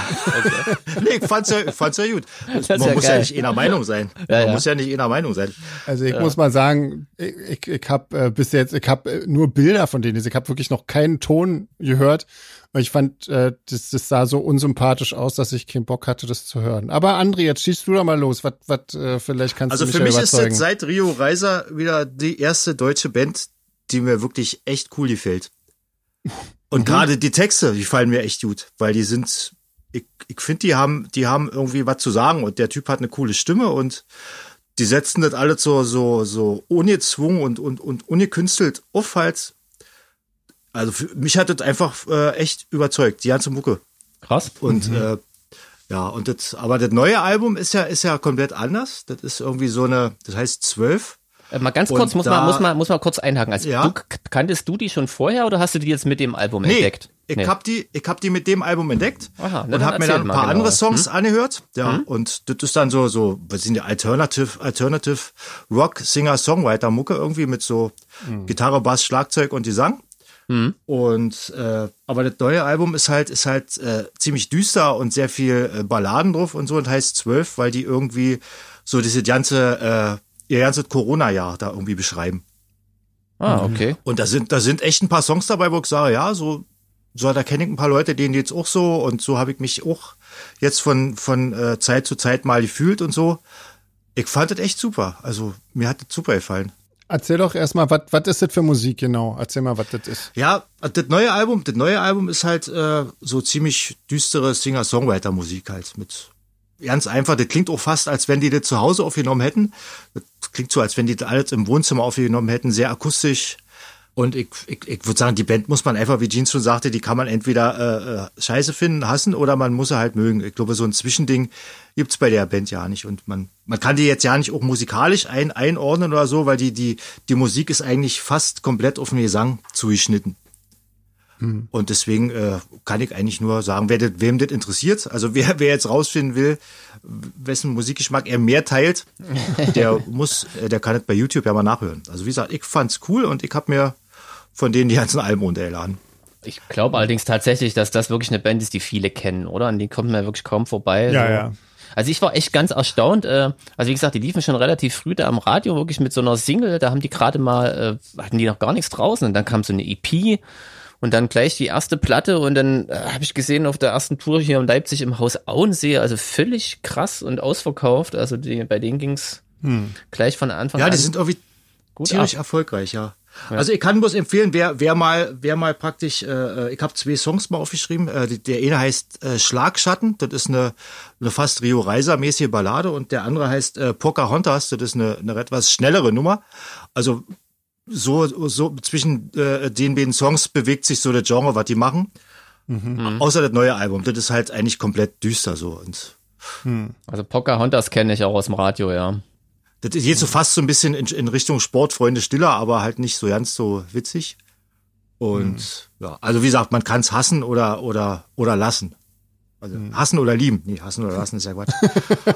nee, ich fand's ja, ich fand's ja gut. Man ja muss geil. ja nicht einer Meinung sein. Ja, Man ja. muss ja nicht einer Meinung sein. Also ich muss mal sagen, ich, ich, ich habe äh, bis jetzt, ich habe äh, nur Bilder von denen. Ich habe wirklich noch keinen Ton gehört. Weil ich fand, äh, das, das sah so unsympathisch aus, dass ich keinen Bock hatte, das zu hören. Aber André, jetzt schießt du doch mal los. Was, was, äh, vielleicht kannst Also du mich für ja mich ist überzeugen. jetzt seit Rio Reiser wieder die erste deutsche Band, die mir wirklich echt cool gefällt. Und gerade die Texte, die fallen mir echt gut, weil die sind, ich, ich finde, die haben, die haben irgendwie was zu sagen und der Typ hat eine coole Stimme und die setzen das alles so, so, so ungezwungen und, und, und ungekünstelt auf halt. Also für mich hat das einfach äh, echt überzeugt, die ganze Mucke. Krass. Und äh, ja, und das, aber das neue Album ist ja, ist ja komplett anders. Das ist irgendwie so eine, das heißt zwölf. Äh, mal ganz Und kurz, muss da- man, muss man, muss man kurz einhaken. Also Ja. du, kanntest du die schon vorher oder hast du die jetzt mit dem Album Nee, entdeckt? ich Nee. hab die, ich hab die mit dem Album entdeckt Aha, und dann hab mir dann ein paar genauer. andere Songs angehört. Ja, und das ist dann so, so, was sind die Alternative, Alternative Rock Singer Songwriter Mucke irgendwie mit so Gitarre, Bass, Schlagzeug und Gesang. Und äh, aber das neue Album ist halt ist halt äh, ziemlich düster und sehr viel äh, Balladen drauf und so und heißt zwölf, weil die irgendwie so diese ganze äh, ihr ganzes Corona-Jahr da irgendwie beschreiben. Ah, okay. Und da sind, da sind echt ein paar Songs dabei, wo ich sage, ja, so, so da kenne ich ein paar Leute, denen geht's auch so und so habe ich mich auch jetzt von, von äh, Zeit zu Zeit mal gefühlt und so. Ich fand das echt super. Also mir hat das super gefallen. Erzähl doch erstmal, was ist das für Musik genau? Erzähl mal, was das ist. Ja, das neue Album, das neue Album ist halt äh, so ziemlich düstere Singer-Songwriter-Musik halt mit ganz einfach. Das klingt auch fast, als wenn die das zu Hause aufgenommen hätten. Das klingt so, als wenn die das alles im Wohnzimmer aufgenommen hätten, sehr akustisch. Und ich, ich, ich würde sagen, die Band muss man einfach, wie Jeans schon sagte, die kann man entweder äh, äh, scheiße finden, hassen oder man muss sie halt mögen. Ich glaube, so ein Zwischending gibt's bei der Band ja nicht. Und man, man kann die jetzt ja nicht auch musikalisch ein, einordnen oder so, weil die, die, die Musik ist eigentlich fast komplett auf den Gesang zugeschnitten. Und deswegen äh, kann ich eigentlich nur sagen, wer das, wem das interessiert, also wer, wer jetzt rausfinden will, wessen Musikgeschmack er mehr teilt, der muss, äh, der kann es bei YouTube ja mal nachhören. Also wie gesagt, ich fand's cool und ich habe mir von denen die ganzen Alben runtergeladen. Ich glaube allerdings tatsächlich, dass das wirklich eine Band ist, die viele kennen, oder? An die kommt man ja wirklich kaum vorbei. Ja, so. ja. Also ich war echt ganz erstaunt. Äh, also wie gesagt, die liefen schon relativ früh da am Radio, wirklich mit so einer Single. Da haben die gerade mal, äh, hatten die noch gar nichts draußen. Und dann kam so eine EP und dann gleich die erste Platte. Und dann äh, habe ich gesehen auf der ersten Tour hier in Leipzig im Haus Auensee, also völlig krass und ausverkauft. Also die, bei denen ging's gleich von Anfang Ja, an die sind irgendwie gut ziemlich ab. erfolgreich, ja. Also ich kann bloß empfehlen, wer, wer mal, wer mal praktisch, äh, ich habe zwei Songs mal aufgeschrieben. Äh, die- der eine heißt äh, Schlagschatten, das ist eine, eine fast Rio Reiser mäßige Ballade und der andere heißt äh, Pocahontas, das ist eine, eine etwas schnellere Nummer. Also so, so zwischen äh, den beiden Songs bewegt sich so das Genre, was die machen. Außer das neue Album, das ist halt eigentlich komplett düster so und Also Pocahontas kenne ich auch aus dem Radio, ja. Das geht so fast so ein bisschen in, in Richtung Sportfreunde Stiller, aber halt nicht so ganz so witzig. Und ja, also wie gesagt, man kann es hassen oder oder oder lassen. Also hassen oder lieben. Nee, hassen oder lassen ist ja Quatsch.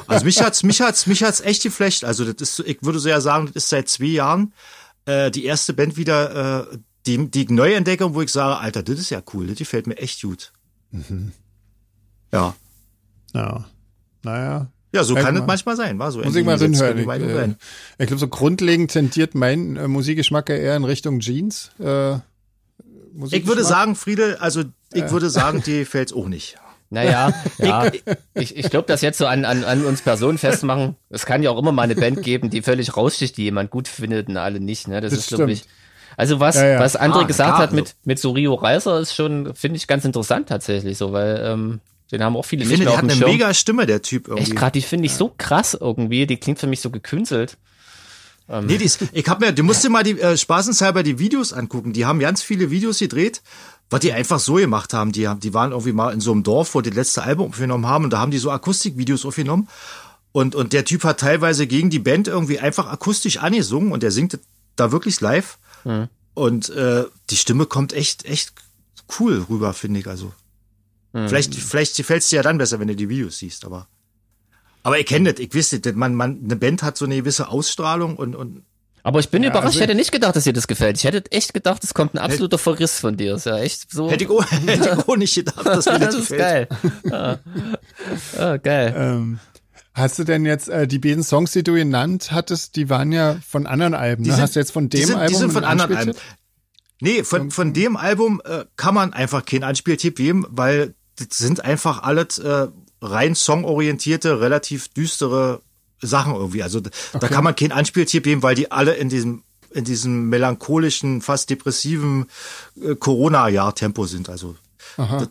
also mich hat's mich hat's mich hat's echt geflasht. Also das ist so- ich würde so ja sagen, das ist seit zwei Jahren äh, die erste Band wieder, äh, die, die Neuentdeckung, wo ich sage, Alter, das ist ja cool, das gefällt mir echt gut. Mhm. Ja. Ja. Naja. Ja, so kann es manchmal sein, war so. Muss ich mal reinhören. Ich, äh, ich glaube, so grundlegend tendiert mein äh, Musikgeschmack eher in Richtung Jeans. Äh, ich würde sagen, Friede, also ich ja. würde sagen, dir fällt's auch nicht. Naja, ja, ich, ich glaube, das jetzt so an, an, an uns Personen festmachen, es kann ja auch immer mal eine Band geben, die völlig raussticht, die jemand gut findet und alle nicht. Ne? Das, das ist, glaube ich. Also was, ja, ja. was André ah, gesagt klar, hat mit, mit so Rio Reiser ist schon, finde ich, ganz interessant tatsächlich so, weil ähm, den haben auch viele ich nicht finde, mehr der hat eine Schirm. mega Stimme, der Typ irgendwie. Echt gerade, die finde ich so krass irgendwie, die klingt für mich so gekünstelt. Ähm. Nee, die ist, ich hab mir, du musst dir mal die äh, spaßenshalber die Videos angucken. Die haben ganz viele Videos gedreht, was die einfach so gemacht haben. Die haben, die waren irgendwie mal in so einem Dorf, wo die letzte Album aufgenommen haben und da haben die so Akustikvideos aufgenommen. Und, und der Typ hat teilweise gegen die Band irgendwie einfach akustisch angesungen und der singt da wirklich live. Mhm. Und äh, die Stimme kommt echt, echt cool rüber, finde ich. Also. Mhm. Vielleicht, vielleicht gefällt es dir ja dann besser, wenn du die Videos siehst, aber. Aber ich kenne das, ich wüsste, man, man, eine Band hat so eine gewisse Ausstrahlung und, und aber ich bin ja, überrascht, also ich hätte nicht gedacht, dass dir das gefällt. Ich hätte echt gedacht, es kommt ein absoluter Verriss von dir. Ist ja echt so. Hätte ich auch, hätte ich auch nicht gedacht, dass mir das, das gefällt. Ist geil. Ah. Ah, geil. Ähm, hast du denn jetzt äh, die beiden Songs, die du genannt hattest, die waren ja von anderen Alben? Ne? Sind, hast du jetzt von dem die sind, Album? Die sind von anderen Alben. Nee, von, von dem Album äh, kann man einfach keinen Anspieltipp geben, weil das sind einfach alles äh, rein songorientierte, relativ düstere Sachen irgendwie. Also okay. da kann man keinen Anspieltipp geben, weil die alle in diesem in diesem melancholischen, fast depressiven äh, Corona-Jahr-Tempo sind. Also das,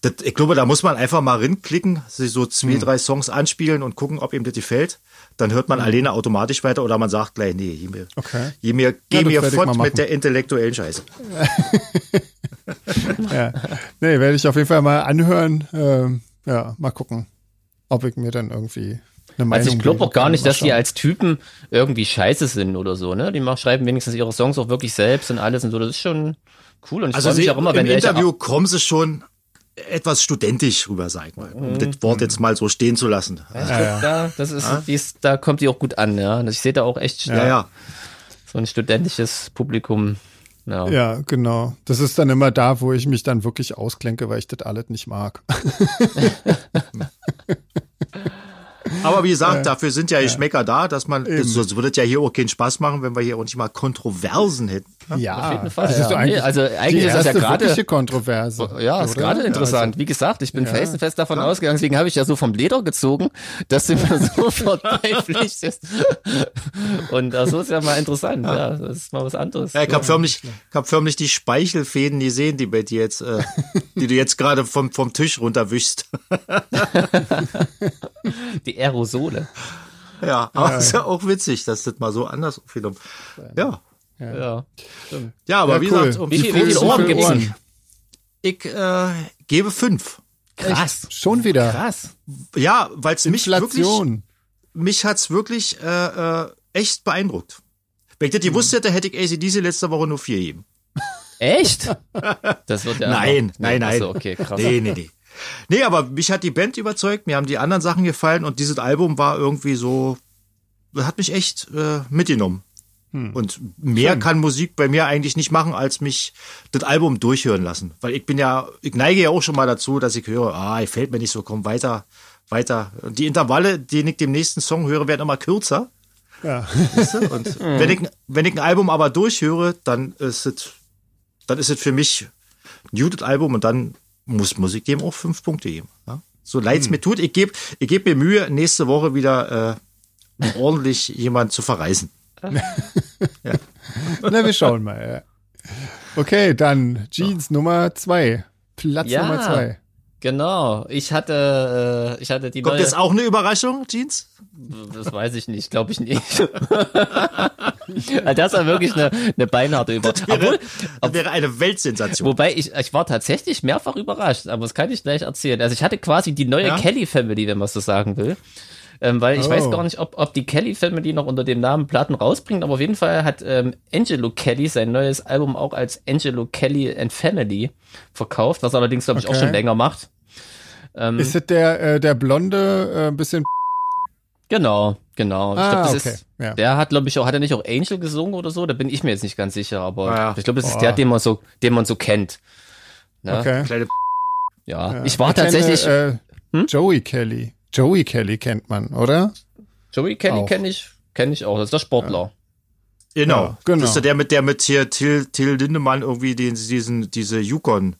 das, ich glaube, da muss man einfach mal rinklicken, sich so zwei, hm. drei Songs anspielen und gucken, ob ihm das gefällt. Dann hört man hm. alleine automatisch weiter oder man sagt gleich, nee, geh mir, okay. geh mir, geh ja, mir fort mit der intellektuellen Scheiße. ja. Nee, werde ich auf jeden Fall mal anhören. Ähm, ja, mal gucken, ob ich mir dann irgendwie also ich glaube auch gar nicht, dass die als Typen irgendwie scheiße sind oder so, ne? Die schreiben wenigstens ihre Songs auch wirklich selbst und alles und so. Das ist schon cool. Und ich also mich auch immer, wenn im Interview kommen sie schon etwas studentisch rüber, sag ich mal, um mhm. das Wort jetzt mal so stehen zu lassen. Ja, ja. Da, das ist, ja? ist, da kommt die auch gut an, ja. Ich sehe da auch echt ja, ja. so ein studentisches Publikum. Ja. ja, genau. Das ist dann immer da, wo ich mich dann wirklich ausklenke, weil ich das alles nicht mag. Aber wie gesagt, dafür sind ja Geschmäcker da, dass man, sonst würde es ja hier auch keinen Spaß machen, wenn wir hier auch nicht mal Kontroversen hätten. Ja, auf jeden Fall. Ja. Eigentlich, also eigentlich ist das ja gerade Kontroverse. Ja, ist gerade interessant. Wie gesagt, ich bin ja. felsenfest davon ja. ausgegangen, deswegen habe ich ja so vom Leder gezogen, dass du mir sofort beipflichtest. Und äh, so ist ja mal interessant. Ja, das ist mal was anderes. Ja, ich habe förmlich, ich hab förmlich die Speichelfäden gesehen, die bei dir jetzt, äh, die du jetzt gerade vom, vom Tisch runterwischst. die Aerosole. Ja, aber ja. ist ja auch witzig, dass das mal so anders aufgenommen. Ja. Ja, ja, ja aber ja, wie cool. gesagt, um wie, viel, wie viele Ohren gibt's? Ohren? Ich äh, gebe fünf. Krass. Echt? Schon wieder. Krass. Ja, weil es mich wirklich, mich hat's wirklich äh, äh, echt beeindruckt. Wenn ich das gewusst hätte, hätte ich ACDC letzte Woche nur vier gegeben. Echt? Das wird ja nein, nein, nein. Achso, okay, krass. Nee, nee, nee. Nee, aber mich hat die Band überzeugt, mir haben die anderen Sachen gefallen und dieses Album war irgendwie so, hat mich echt äh, mitgenommen. Hm. Und mehr Schön. kann Musik bei mir eigentlich nicht machen, als mich das Album durchhören lassen. Weil ich bin ja, ich neige ja auch schon mal dazu, dass ich höre, ah, fällt mir nicht so, komm weiter, weiter. Und die Intervalle, die ich dem nächsten Song höre, werden immer kürzer. Ja. Weißt du? Und wenn ich, wenn ich ein Album aber durchhöre, dann ist es, dann ist es für mich ein gutes Album und dann muss Musik dem auch fünf Punkte geben. Ja? So leid's hm. mir tut, ich gebe ich geb mir Mühe, nächste Woche wieder äh, ordentlich jemand zu verreisen. ja. Na, wir schauen mal. Ja. Okay, dann Jeans. Nummer zwei. Platz ja, Nummer zwei. Genau. Ich hatte, äh, ich hatte die Kommt neue. jetzt auch eine Überraschung, Jeans? Das weiß ich nicht, glaube ich nicht. das war wirklich eine, eine beinharte Überraschung. Das wäre, das wäre eine Weltsensation. Wobei ich, ich war tatsächlich mehrfach überrascht, aber das kann ich gleich erzählen. Also ich hatte quasi die neue ja? Kelly Family, wenn man so sagen will ähm, weil ich oh. weiß gar nicht, ob, ob die Kelly Family noch unter dem Namen Platten rausbringt, aber auf jeden Fall hat ähm, Angelo Kelly sein neues Album auch als Angelo Kelly and Family verkauft, was allerdings, glaube ich, okay. auch schon länger macht. Ähm, ist das der, äh, der blonde, äh, bisschen Genau, genau. Ah, ich glaub, das okay, ist, ja. der hat, glaube ich, auch, hat er nicht auch Angel gesungen oder so? Da bin ich mir jetzt nicht ganz sicher, aber Ah, ja. ich glaube, das ist Oh. der, den man so, den man so kennt. Ne? Okay. Kleine Ja. Ja. ich war Ich kenne, tatsächlich, äh, Hm? Joey Kelly. Joey Kelly kennt man, oder? Joey Kelly kenne ich, kenne ich auch. Das ist der Sportler. Genau. Ja, genau. Das ist der mit der mit hier Till, Till Lindemann irgendwie den, diesen, diese Yukon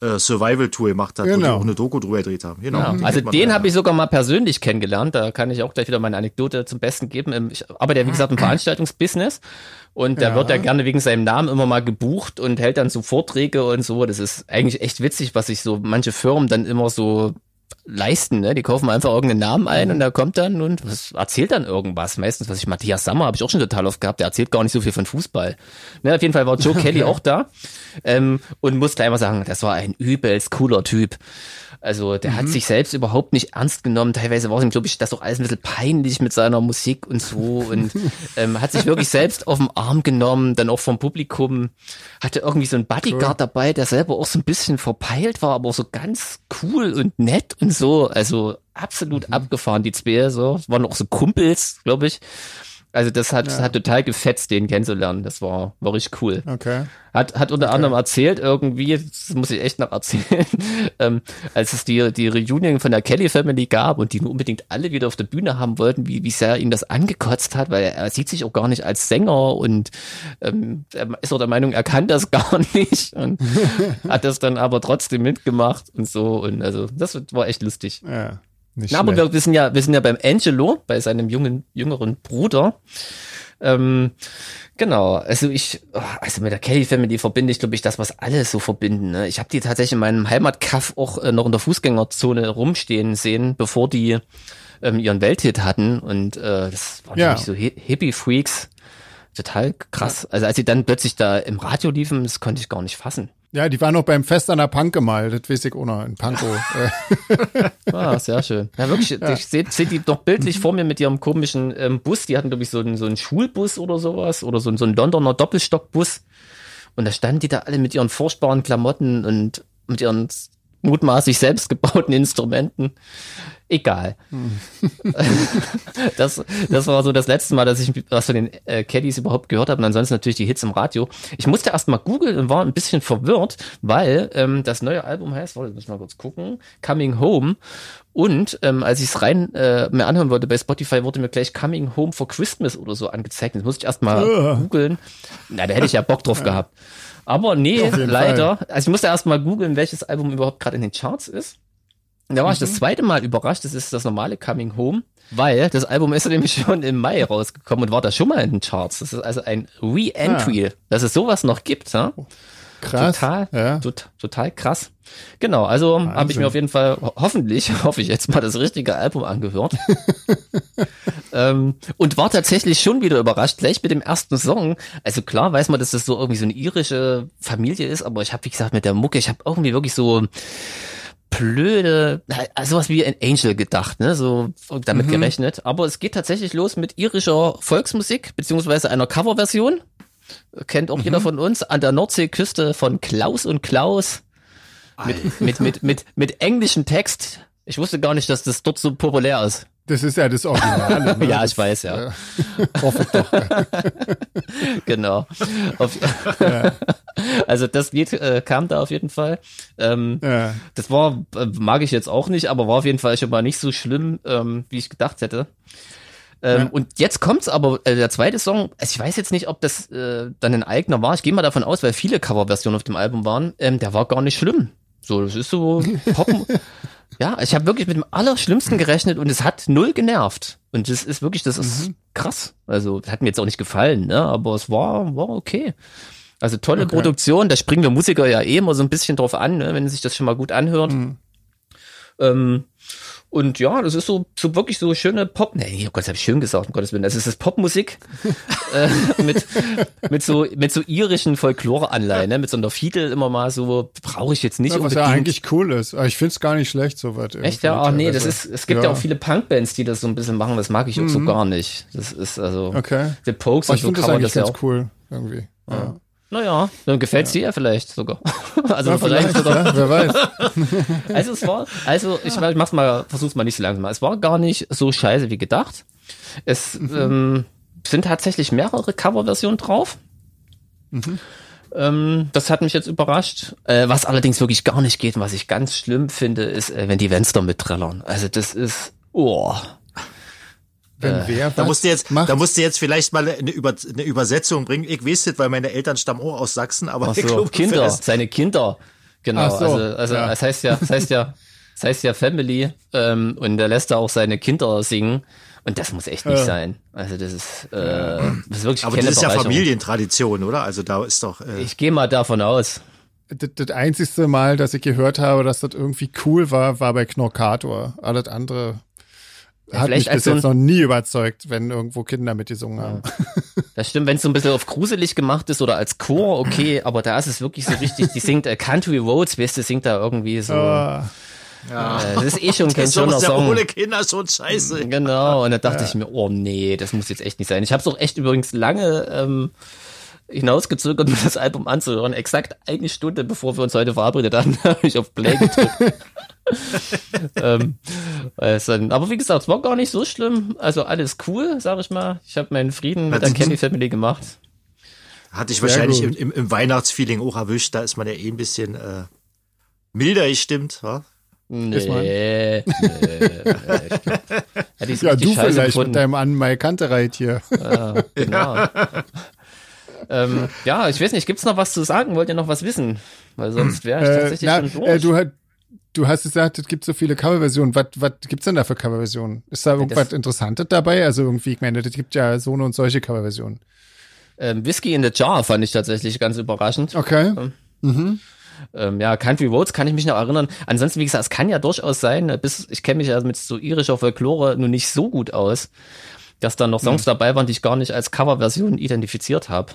äh, Survival Tour gemacht hat, wo die Genau. auch eine Doku drüber gedreht haben. Genau. Ja, also den habe ich sogar mal persönlich kennengelernt. Da kann ich auch gleich wieder meine Anekdote zum Besten geben. Ähm, Ich arbeite ja, wie gesagt, im Veranstaltungsbusiness. Und da Ja. wird er gerne wegen seinem Namen immer mal gebucht und hält dann so Vorträge und so. Das ist eigentlich echt witzig, was sich so manche Firmen dann immer so leisten, ne? Die kaufen einfach irgendeinen Namen ein und der kommt dann und was, erzählt dann irgendwas. Meistens, was ich Matthias Sammer habe ich auch schon total oft gehabt, der erzählt gar nicht so viel von Fußball. Ne, auf jeden Fall war Joe Kelly auch da ähm, und muss gleich mal sagen, das war ein übelst cooler Typ. Also der hat sich selbst überhaupt nicht ernst genommen. Teilweise war ihm, glaube ich, das auch alles ein bisschen peinlich mit seiner Musik und so. Und ähm, hat sich wirklich selbst auf den Arm genommen, dann auch vom Publikum. Hatte irgendwie so einen Bodyguard dabei, der selber auch so ein bisschen verpeilt war, aber auch so ganz cool und nett und so. Also absolut abgefahren, die zwei. So. Waren auch so Kumpels, glaube ich. Also das hat, hat total gefetzt, den kennenzulernen. Das war, war richtig cool. Okay. Hat, hat unter anderem erzählt irgendwie, das muss ich echt noch erzählen, ähm, als es die, die Reunion von der Kelly Family gab und die nur unbedingt alle wieder auf der Bühne haben wollten, wie, wie sehr ihn das angekotzt hat, weil er sieht sich auch gar nicht als Sänger und ähm, er ist auch der Meinung, er kann das gar nicht und hat das dann aber trotzdem mitgemacht und so und also das war echt lustig. Ja. Nicht Na, aber wir, wir sind ja, wir sind ja beim Angelo, bei seinem jungen, jüngeren Bruder. Ähm, genau, also ich, also mit der Kelly Family verbinde ich, glaube ich, das, was alle so verbinden. Ne? Ich habe die tatsächlich in meinem Heimatkaff auch äh, noch in der Fußgängerzone rumstehen sehen, bevor die ähm, ihren Welthit hatten. Und äh, das waren Ja. ja. so Hi- Hippie-Freaks. Total krass. Also als sie dann plötzlich da im Radio liefen, das konnte ich gar nicht fassen. Ja, die war noch beim Fest an der Punk gemalt, das weiß ich auch noch, in Pankow. Äh, Ah, sehr schön. Ja, wirklich, ich sehe seh die doch bildlich vor mir mit ihrem komischen ähm, Bus. Die hatten, glaube ich, so einen, so einen Schulbus oder sowas oder so, einen- so einen Londoner Doppelstockbus. Und da standen die da alle mit ihren furchtbaren Klamotten und mit ihren mutmaßlich selbst gebauten Instrumenten. Egal. das, das war so das letzte Mal, dass ich was von den äh, Caddies überhaupt gehört habe. Und ansonsten natürlich die Hits im Radio. Ich musste erst mal googeln und war ein bisschen verwirrt, weil ähm, das neue Album heißt, warte, muss ich mal kurz gucken, Coming Home. Und ähm, als ich es rein äh, mir anhören wollte bei Spotify, wurde mir gleich Coming Home for Christmas oder so angezeigt. Das musste ich erst mal Ugh. googeln. Na, da hätte ich ja Bock drauf gehabt. Aber nee, leider. Also ich musste erst mal googeln, welches Album überhaupt gerade in den Charts ist. Und Da war ich das zweite Mal überrascht, das ist das normale Coming Home, weil das Album ist nämlich schon im Mai rausgekommen und war da schon mal in den Charts. Das ist also ein Re-Entry, dass es sowas noch gibt. Ja? Krass. Total, Ja. tot, total krass. Genau, also habe ich mir auf jeden Fall, ho hoffentlich, hoffe ich jetzt mal das richtige Album angehört. ähm, und war tatsächlich schon wieder überrascht, gleich mit dem ersten Song. Also klar weiß man, dass das so irgendwie so eine irische Familie ist, aber ich habe, wie gesagt, mit der Mucke, ich habe irgendwie wirklich so blöde, also sowas wie ein Angel gedacht, ne, so damit gerechnet. Aber es geht tatsächlich los mit irischer Volksmusik, beziehungsweise einer Coverversion. Kennt auch jeder von uns an der Nordseeküste von Klaus und Klaus mit, mit, mit, mit, mit englischem Text. Ich wusste gar nicht, dass das dort so populär ist. Das ist ja das Originale. Ne? Ja, das, ich weiß, ja. Äh, hoffe doch. Genau. Auf, Also das Lied äh, kam da auf jeden Fall. Ähm, Ja. Das war, äh, mag ich jetzt auch nicht, aber war auf jeden Fall schon mal nicht so schlimm, ähm, wie ich gedacht hätte. Ähm, Ja. Und jetzt kommt's aber, äh, der zweite Song, also ich weiß jetzt nicht, ob das äh, dann ein eigener war. Ich gehe mal davon aus, weil viele Coverversionen auf dem Album waren, ähm, der war gar nicht schlimm. So, das ist so Pop. ja, ich habe wirklich mit dem Allerschlimmsten gerechnet und es hat null genervt. Und das ist wirklich, das ist krass. Also, das hat mir jetzt auch nicht gefallen, ne? Aber es war, war okay. Also tolle Okay. Produktion, da springen wir Musiker ja eh immer so ein bisschen drauf an, ne, wenn sich das schon mal gut anhört. Ähm, und ja, das ist so, so wirklich so schöne Pop, nee, oh Gott, das habe ich schön gesagt, um Gottes Willen. Das ist das Popmusik äh, mit, mit so mit so irischen Folklore-Anleihen, ne? mit so einer Fiedel immer mal so, brauche ich jetzt nicht Ja, was unbedingt. ja eigentlich cool ist. Aber ich find's gar nicht schlecht, soweit. Echt, ja? Ach nee, das ist, es gibt ja, auch viele Punkbands, die das so ein bisschen machen, das mag ich auch so gar nicht. Das ist also, Okay. The Pokes Aber und so finde das kann man das ja auch. cool, irgendwie. Ja. Naja, dann gefällt ja. sie ja vielleicht sogar. Also ja, vielleicht sogar. Ja, wer weiß. Also es war, also ich, ich mach's mal, versuch's mal nicht so langsam. Es war gar nicht so scheiße wie gedacht. Es mhm. ähm, sind tatsächlich mehrere Coverversionen drauf. Mhm. Ähm, das hat mich jetzt überrascht. Äh, was allerdings wirklich gar nicht geht und was ich ganz schlimm finde, ist, äh, wenn die Fenster mitträllern. Also das ist, oh. Wenn äh, wer da musst du jetzt, macht. da musst du jetzt vielleicht mal eine, Über, eine Übersetzung bringen. Ich weiß nicht, weil meine Eltern stammen auch aus Sachsen, aber Ach so, glaube, Kinder, seine Kinder. Genau. So, also, also ja. das heißt ja, das heißt ja, das heißt ja Family ähm, und er lässt da auch seine Kinder singen. Und das muss echt nicht ja. sein. Also das ist, äh, das ist wirklich Aber das ist ja Familientradition, oder? Also da ist doch. Äh ich gehe mal davon aus. Das, das einzigste Mal, dass ich gehört habe, dass das irgendwie cool war, war bei Knorkator. Alles andere ja, hat mich bis jetzt noch nie überzeugt, wenn irgendwo Kinder mitgesungen haben. Ja. Das stimmt, wenn es so ein bisschen auf gruselig gemacht ist oder als Chor, okay, aber da ist es wirklich so richtig, die singt äh, Country Roads, weißt du, singt da irgendwie so. Oh. Ja. Äh, das ist eh schon kein schöner Song. Ja ohne Kinder schon scheiße. Genau, und da dachte ja. ich mir, oh nee, das muss jetzt echt nicht sein. Ich habe es auch echt übrigens lange ähm, hinausgezögert, mir das Album anzuhören. Exakt eine Stunde, bevor wir uns heute verabredet haben, habe ich auf Play gedrückt. ähm, aber wie gesagt, es war gar nicht so schlimm. Also alles cool, sag ich mal. Ich habe meinen Frieden mit der Candy Family gemacht. Hatte ich wahrscheinlich im, im, im, Weihnachtsfeeling auch erwischt. Da ist man ja eh ein bisschen äh, milder gestimmt. Ja? Nee, nee, nee. ja, du Scheiße vielleicht gefunden. mit deinem Anmai-Kantereit hier. Ja, genau. ähm, ja, ich weiß nicht, gibt's noch was zu sagen? Wollt ihr noch was wissen? Weil sonst wäre ich äh, tatsächlich äh, na, schon durch. Äh, du, du hast gesagt, es gibt so viele Coverversionen. Was, was gibt's denn da für Coverversionen? Ist da irgendwas das, Interessantes dabei? Also irgendwie, ich meine, es gibt ja so und solche Coverversionen. Ähm, Whiskey in the Jar fand ich tatsächlich ganz überraschend. Okay. Ähm, mhm. Ähm, ja, Country Roads kann ich mich noch erinnern. Ansonsten, wie gesagt, es kann ja durchaus sein, bis ich kenne mich ja mit so irischer Folklore nur nicht so gut aus, dass da noch Songs mhm. dabei waren, die ich gar nicht als Coverversion identifiziert habe.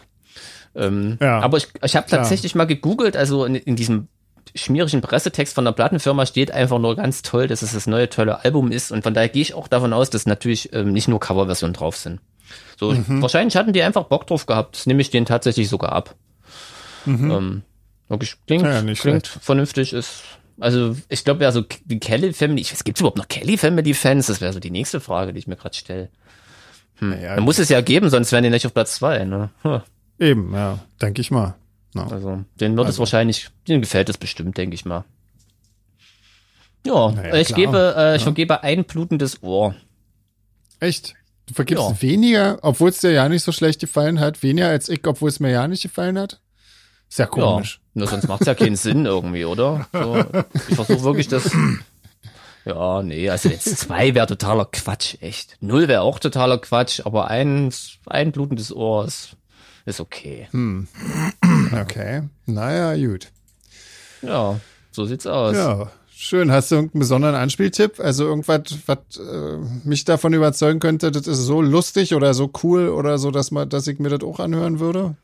Ähm, ja, aber ich, ich habe tatsächlich mal gegoogelt, also in, in diesem schmierigen Pressetext von der Plattenfirma steht einfach nur ganz toll, dass es das neue tolle Album ist und von daher gehe ich auch davon aus, dass natürlich ähm, nicht nur Coverversionen drauf sind. So, mhm. wahrscheinlich hatten die einfach Bock drauf gehabt, das nehme ich denen tatsächlich sogar ab. Mhm. Ähm, wirklich klingt, ja, klingt schlecht. vernünftig, ist also ich glaube ja so die Kelly Family, ich weiß, gibt es überhaupt noch Kelly Family Fans? Das wäre so die nächste Frage, die ich mir gerade stelle. Hm. Dann muss es ja geben, sonst wären die nicht auf Platz zwei. Ne? Hm. Eben, ja, denke ich mal. No. Also, denen wird also. es wahrscheinlich, denen gefällt es bestimmt, denke ich mal. Ja, naja, ich klar. gebe, äh, ich ja. vergebe ein blutendes Ohr. Echt? Du vergibst ja. weniger, obwohl es dir ja nicht so schlecht gefallen hat, weniger als ich, obwohl es mir ja nicht gefallen hat? Ist ja komisch. Ja, nur sonst macht es ja keinen Sinn irgendwie, oder? So, ich versuche wirklich das. Ja, nee, also jetzt zwei wäre totaler Quatsch, echt. Null wäre auch totaler Quatsch, aber ein, ein blutendes Ohr ist ist okay. Hm. Okay. Naja, gut. Ja, so sieht's aus. Ja, schön. Hast du irgendeinen besonderen Anspieltipp? Also irgendwas, was äh, mich davon überzeugen könnte, das ist so lustig oder so cool oder so, dass man, dass ich mir das auch anhören würde?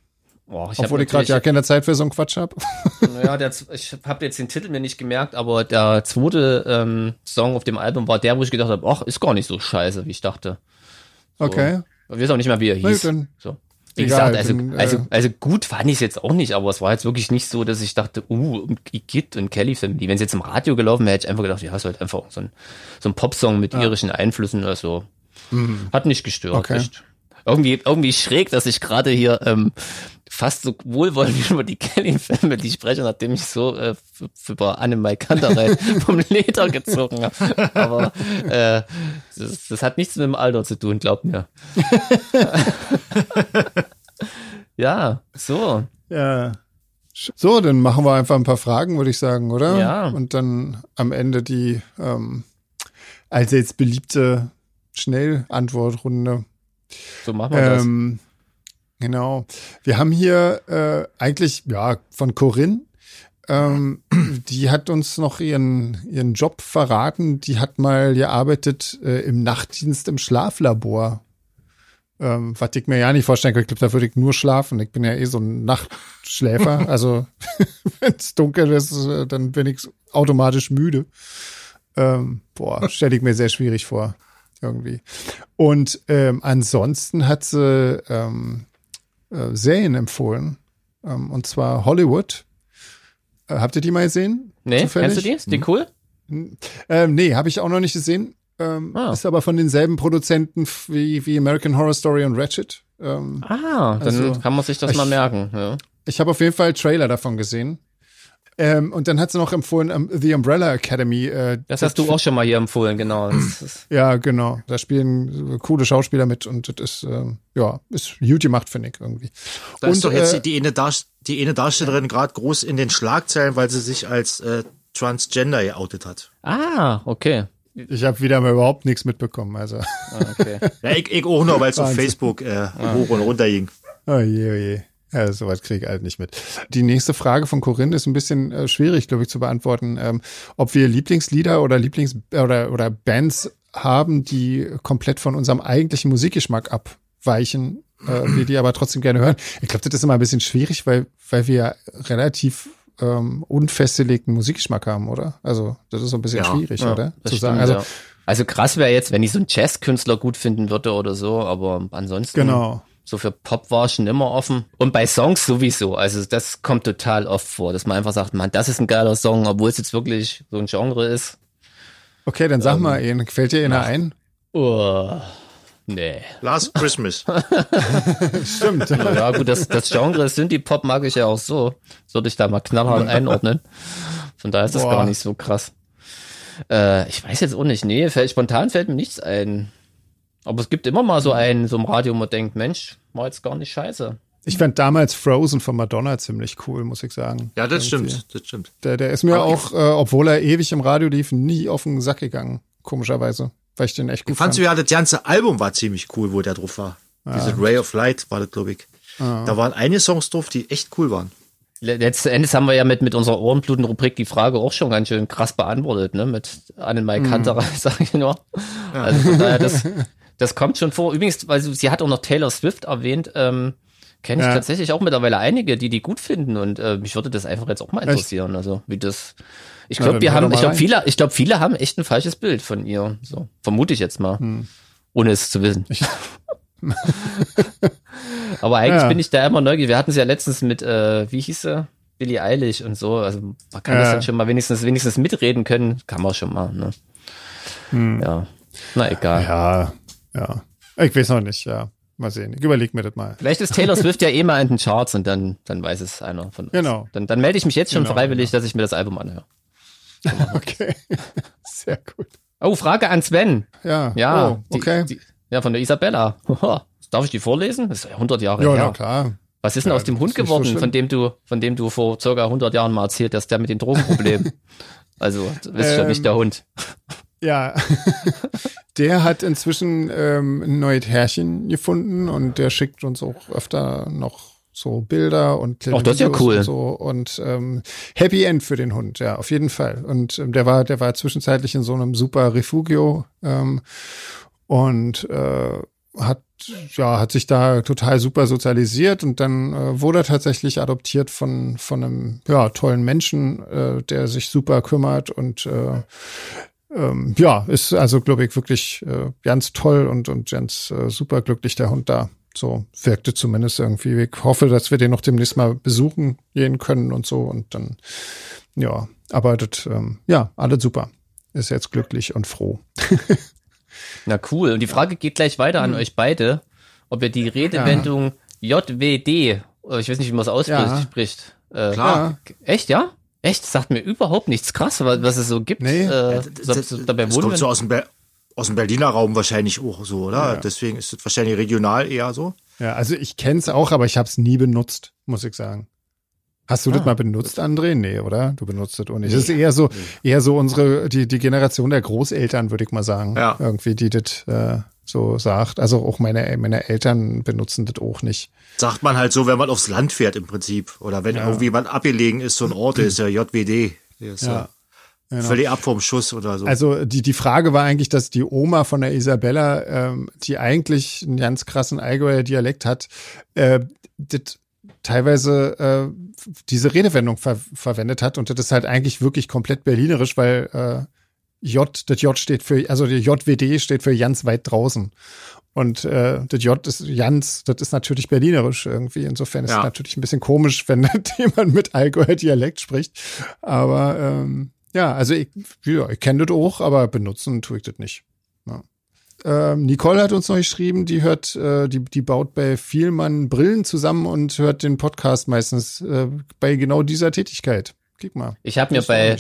Boah, ich Obwohl ich gerade ja keine Zeit für so einen Quatsch habe. Naja, der, ich habe jetzt den Titel mir nicht gemerkt, aber der zweite ähm, Song auf dem Album war der, wo ich gedacht habe, ach, ist gar nicht so scheiße, wie ich dachte. So. Okay. Ich weiß auch nicht mehr, wie er hieß. Na, so. Wie Egal, gesagt, also, bin, äh, also, also gut fand ich es jetzt auch nicht, aber es war jetzt wirklich nicht so, dass ich dachte, uh, Igitt und Kelly Family. Wenn es jetzt im Radio gelaufen wäre, hätte ich einfach gedacht, ja, ist halt einfach so ein, so ein Popsong mit ja. irischen Einflüssen oder so. Mhm. Hat nicht gestört. Okay. Echt. Irgendwie, irgendwie schräg, dass ich gerade hier ähm, fast so wohlwollend über die Kelly Family spreche, nachdem ich so äh, über Annemai Kanterei vom Leder gezogen habe. Aber äh, das, das hat nichts mit dem Alter zu tun, glaubt mir. ja, so. Ja. So, dann machen wir einfach ein paar Fragen, würde ich sagen, oder? Ja. Und dann am Ende die ähm, als jetzt beliebte Schnellantwortrunde. So machen wir ähm, das. Genau. Wir haben hier äh, eigentlich, ja, von Corinne, ähm, die hat uns noch ihren, ihren Job verraten. Die hat mal gearbeitet äh, im Nachtdienst im Schlaflabor. Ähm, was ich mir ja nicht vorstellen kann. Ich glaube, da würde ich nur schlafen. Ich bin ja eh so ein Nachtschläfer. also, wenn es dunkel ist, äh, dann bin ich automatisch müde. Ähm, boah, stelle ich mir sehr schwierig vor. Irgendwie. Und ähm, ansonsten hat sie ähm, äh, Serien empfohlen. Äh, ähm, und zwar Hollywood. Äh, habt ihr die mal gesehen? Nee, Zufällig? kennst du die? Ist die cool? Ähm, nee, habe ich auch noch nicht gesehen. Ähm, Ah. Ist aber von denselben Produzenten wie, wie American Horror Story und Ratchet. Ähm, Ah, dann Also, kann man sich das ich- mal merken. Ja. ich habe auf jeden Fall Trailer davon gesehen. Ähm, und dann hat sie noch empfohlen, ähm, The Umbrella Academy. Äh, Das hast du auch schon mal hier empfohlen, genau. Ja, genau. Da spielen äh, coole Schauspieler mit und das ist, ähm, ja, ist gut gemacht, finde ich irgendwie. Da und, ist doch jetzt äh, die, eine die eine Darstellerin gerade groß in den Schlagzeilen, weil sie sich als äh, Transgender geoutet hat. ah, okay. ich habe wieder mal überhaupt nichts mitbekommen. Also, Ah, okay. Ja, ich, ich auch nur, weil es auf. Facebook äh, hoch und runter ging. oh je, oh je. Ja, soweit kriege ich halt nicht mit. Die nächste Frage von Corinne ist ein bisschen äh, schwierig, glaube ich, zu beantworten. Ähm, ob wir Lieblingslieder oder Lieblings- oder, oder Bands haben, die komplett von unserem eigentlichen Musikgeschmack abweichen, äh, wir die aber trotzdem gerne hören. Ich glaube, das ist immer ein bisschen schwierig, weil, weil wir ja relativ ähm, unfestgelegten Musikgeschmack haben, oder? Also, das ist so ein bisschen Ja, schwierig, Ja, oder? das Zu stimmt, sagen. Also, ja. also krass wäre jetzt, wenn ich so einen Jazzkünstler gut finden würde oder so, aber ansonsten genau. So für Pop war ich schon immer offen. Und bei Songs sowieso. Also das kommt total oft vor, dass man einfach sagt, man, das ist ein geiler Song, obwohl es jetzt wirklich so ein Genre ist. Okay, dann sag Ähm, mal, Ian, fällt dir einer ein? Oh, nee. Last Christmas. Stimmt. Ja gut, das, das Genre Synthie-Pop mag ich ja auch so. Würde ich da mal knallhart einordnen. Von daher ist das Boah. gar nicht so krass. Äh, ich weiß jetzt auch nicht. Nee, fällt, spontan fällt mir nichts ein. Aber es gibt immer mal so einen, so im Radio, wo man denkt, Mensch, war jetzt gar nicht scheiße. Ich fand damals Frozen von Madonna ziemlich cool, muss ich sagen. Ja, das Irgendwie. stimmt, das stimmt. Der, der ist mir Aber auch, äh, obwohl er ewig im Radio lief, nie auf den Sack gegangen, komischerweise. Weil ich den echt gut Ich fand fand. so, ja, das ganze Album war ziemlich cool, wo der drauf war. Diese Ray of Light war das, glaube ich. Da waren einige Songs drauf, die echt cool waren. Le- Letzten Endes haben wir ja mit, mit unserer Ohrenbluten-Rubrik die Frage auch schon ganz schön krass beantwortet, ne? Mit Annemarie Kanterei, sag ich nur. Also von daher, das, das kommt schon vor. Übrigens, weil sie, sie hat auch noch Taylor Swift erwähnt, ähm, kenne ich Ja. tatsächlich auch mittlerweile einige, die die gut finden und äh, mich würde das einfach jetzt auch mal interessieren. Also wie das. Ich glaube, wir haben, ich glaube, viele, ich glaube, viele haben echt ein falsches Bild von ihr. So vermute ich jetzt mal, Hm. ohne es zu wissen. Aber eigentlich Ja. bin ich da immer neugierig. Wir hatten es ja letztens mit, äh, wie hieß sie? Billie Eilish und so. Also man kann das Ja. dann schon mal wenigstens, wenigstens mitreden können. Kann man schon mal, ne? Ja. Na egal. Hm. Ja, ja. Ich weiß noch nicht, ja. Mal sehen. Ich überleg mir das mal. Vielleicht ist Taylor Swift ja eh mal in den Charts und dann, dann weiß es einer von uns. Genau. Dann, dann melde ich mich jetzt schon Genau, freiwillig, dass ich mir das Album anhöre. Okay. Sehr gut. Oh, Frage an Sven. Ja. Ja. Oh, okay. Die, die, ja, von der Isabella. Darf ich die vorlesen? Das ist ja 100 Jahre ja, her. na klar. Was ist denn Ja, aus dem das Hund ist so geworden, schlimm. von dem du, von dem du vor circa 100 Jahren mal erzählt hast, der mit den Drogenproblemen? also, bist schon Ähm, nicht der Hund. Ja. der hat inzwischen ähm, ein neues Herrchen gefunden und der schickt uns auch öfter noch so Bilder und Ach, das ist ja cool. und so und ähm, Happy End für den Hund, ja, auf jeden Fall. Und ähm, der war, der war zwischenzeitlich in so einem super Refugio ähm, und äh, hat ja hat sich da total super sozialisiert und dann äh, wurde er tatsächlich adoptiert von von einem ja tollen Menschen, äh, der sich super kümmert und äh, ähm, ja, ist also, glaube ich, wirklich äh, ganz toll und, und ganz äh, super glücklich, der Hund da. So wirkte zumindest irgendwie. Ich hoffe, dass wir den noch demnächst mal besuchen gehen können und so. Und dann, ja, das, ähm, ja, alles super. Ist jetzt glücklich und froh. Na cool. Und die Frage geht gleich weiter an euch beide, ob ihr die Redewendung JWD, äh, ich weiß nicht, wie man es ausspricht, Ja. spricht. Äh, Klar. Echt, ja? Echt? Sagt mir überhaupt nichts krass, was, was es so gibt. Nee. Äh, das, dabei das kommt so aus dem, Be aus dem Berliner Raum wahrscheinlich auch so, oder? Deswegen ist es wahrscheinlich regional eher so. Ja, also ich kenne es auch, aber ich habe es nie benutzt, muss ich sagen. Hast du das Ah. mal benutzt, André? Nee, oder? Du benutzt das auch nicht. Das ist eher so, eher so unsere, die, die Generation der Großeltern, würde ich mal sagen. Ja. Irgendwie, die das äh, so sagt. Also auch meine, meine Eltern benutzen das auch nicht. Sagt man halt so, wenn man aufs Land fährt im Prinzip. Oder wenn irgendwie was abgelegen ist, so ein Ort, der ist ja JWD. Der ist ja, Genau. völlig ab vom Schuss oder so. Also die, die Frage war eigentlich, dass die Oma von der Isabella, ähm, die eigentlich einen ganz krassen Allgäuer Dialekt hat, äh, das teilweise äh, diese Redewendung ver verwendet hat und das ist halt eigentlich wirklich komplett berlinerisch, weil äh, J, das J steht für, also die JWD steht für ganz weit draußen. Und äh, das J ist Jans, das ist natürlich berlinerisch irgendwie. Insofern ist es Ja. natürlich ein bisschen komisch, wenn jemand mit Allgäuer Dialekt spricht. Aber ähm, ja, also ich, ja, ich kenne das auch, aber benutzen tue ich das nicht. Ja. Ähm, Nicole hat uns noch geschrieben, die hört, äh, die, die baut bei Vielmann Brillen zusammen und hört den Podcast meistens äh, bei genau dieser Tätigkeit. Guck mal. Ich habe mir bei,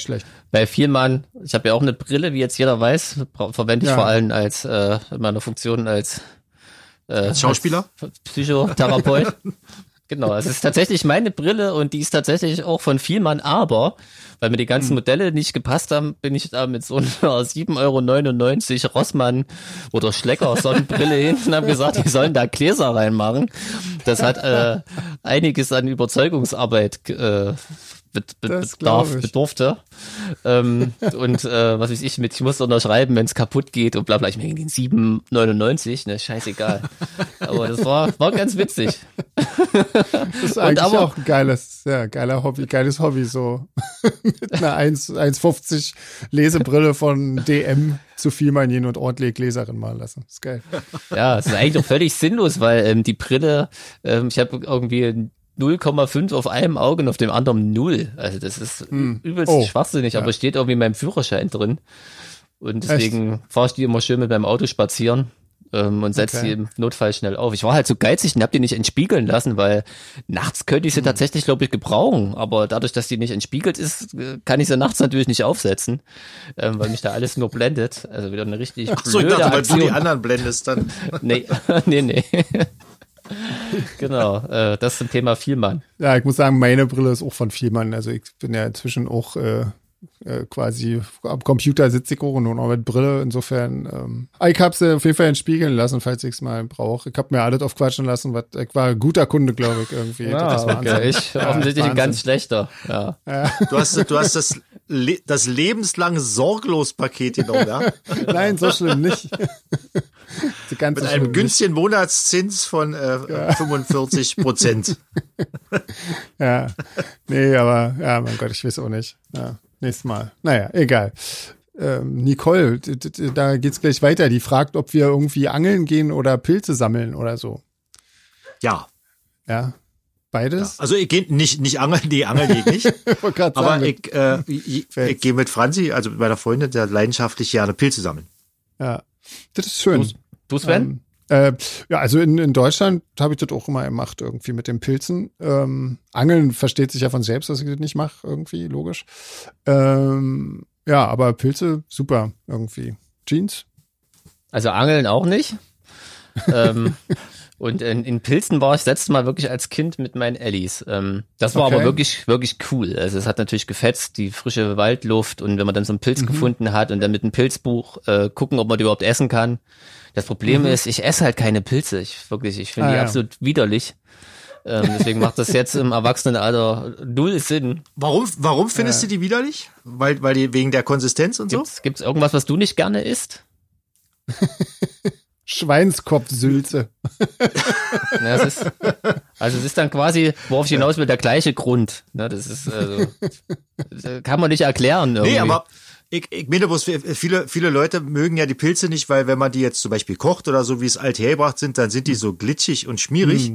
bei Vielmann, ich habe ja auch eine Brille, wie jetzt jeder weiß, verwende ich Ja. vor allem als äh, in meiner Funktion als, äh, Als Schauspieler? als Psychotherapeut. genau, es ist tatsächlich meine Brille und die ist tatsächlich auch von Vielmann, aber weil mir die Hm. ganzen Modelle nicht gepasst haben, bin ich da mit so einer 7,99 Euro Rossmann oder Schlecker Sonnenbrille hin und habe gesagt, die sollen da Gläser reinmachen. Das hat äh, einiges an Überzeugungsarbeit äh, bedarf, bedurfte. Ähm, und äh, was weiß ich, mit ich muss unterschreiben, wenn es kaputt geht und bla bla. Ich meine, den 7,99, ne, scheißegal. Aber das war, war ganz witzig. Das ist eigentlich aber- auch ein geiles, ja, geiler Hobby, geiles Hobby, so mit einer 1 1,50 Lesebrille von DM zu viel mal gehen und ordentlich Gläserin malen lassen. ist geil. Ja, es ist eigentlich doch völlig sinnlos, weil ähm, die Brille, ähm, ich habe irgendwie 0,5 auf einem Auge und auf dem anderen 0. Also das ist übelst Oh. schwachsinnig, aber Ja. steht irgendwie in meinem Führerschein drin. Und deswegen fahre ich die immer schön mit meinem Auto spazieren ähm, und setze Okay. die im Notfall schnell auf. Ich war halt so geizig und hab die nicht entspiegeln lassen, weil nachts könnte ich sie tatsächlich, glaube ich, gebrauchen. Aber dadurch, dass die nicht entspiegelt ist, äh, kann ich sie nachts natürlich nicht aufsetzen, ähm, weil mich da alles nur blendet. Also wieder eine richtig Ach so, ich blöde dachte, weil du die Aktion. anderen blendest dann. Nee, nee, nee. genau, äh, das zum Thema Vielmann. Ja, ich muss sagen, meine Brille ist auch von Vielmann. Also ich bin ja inzwischen auch äh, äh, quasi am Computer sitze ich auch nur noch mit Brille. Insofern, ähm, ich habe sie auf jeden Fall entspiegeln lassen, falls ich es mal brauche. Ich habe mir alles aufquatschen lassen. Was, ich war ein guter Kunde, glaube ich, irgendwie. Das ist Wahnsinn. okay. Ich Ja, offensichtlich ein ganz schlechter. Ja. Du hast, du hast das, Le das lebenslange Sorglos-Paket genommen, ja? Nein, so schlimm nicht. Ganz Mit einem günstigen Monatszins von äh, 45 Prozent. nicht. Ja. Nee, aber ja, mein Gott, ich weiß auch nicht. Ja, nächstes Mal. Naja, egal. Ähm, Nicole, da geht's gleich weiter. Die fragt, ob wir irgendwie angeln gehen oder Pilze sammeln oder so. Ja. Ja. Beides? Also ich gehe nicht, nicht angeln, nee, angeln ich nicht. Aber sagen, ich, äh, ich, ich gehe mit Franzi, also mit meiner Freundin, der leidenschaftlich gerne Pilze sammeln. ja. Das ist schön. Du, Sven? Ähm, äh, ja, also in, in Deutschland habe ich das auch immer gemacht, irgendwie mit den Pilzen. Ähm, Angeln versteht sich ja von selbst, dass ich das nicht mache, irgendwie, logisch. Ähm, ja, aber Pilze, super, irgendwie. Jeans? Also Angeln auch nicht. ähm, und in, in Pilzen war ich letztes Mal wirklich als Kind mit meinen Ellis. Ähm, das war Okay. aber wirklich, wirklich cool. Also es hat natürlich gefetzt, die frische Waldluft und wenn man dann so einen Mhm. Pilz gefunden hat und dann mit einem Pilzbuch äh, gucken, ob man die überhaupt essen kann. Das Problem ist, ich esse halt keine Pilze. Ich wirklich, ich finde Mhm. Ah, die ja. absolut widerlich. Ähm, deswegen macht das jetzt im Erwachsenenalter null Sinn. Warum, warum findest du die widerlich? Weil, weil die wegen der Konsistenz und so? Gibt's, gibt's irgendwas, was du nicht gerne isst? Schweinskopfsülze. Ne, es ist, also es ist dann quasi, worauf ich hinaus will, der gleiche Grund. Ne, das ist, also, das kann man nicht erklären. Irgendwie. Nee, aber ich, ich meine bloß, viele, viele Leute mögen ja die Pilze nicht, weil wenn man die jetzt zum Beispiel kocht oder so, wie es alt hergebracht sind, dann sind die so glitschig und schmierig.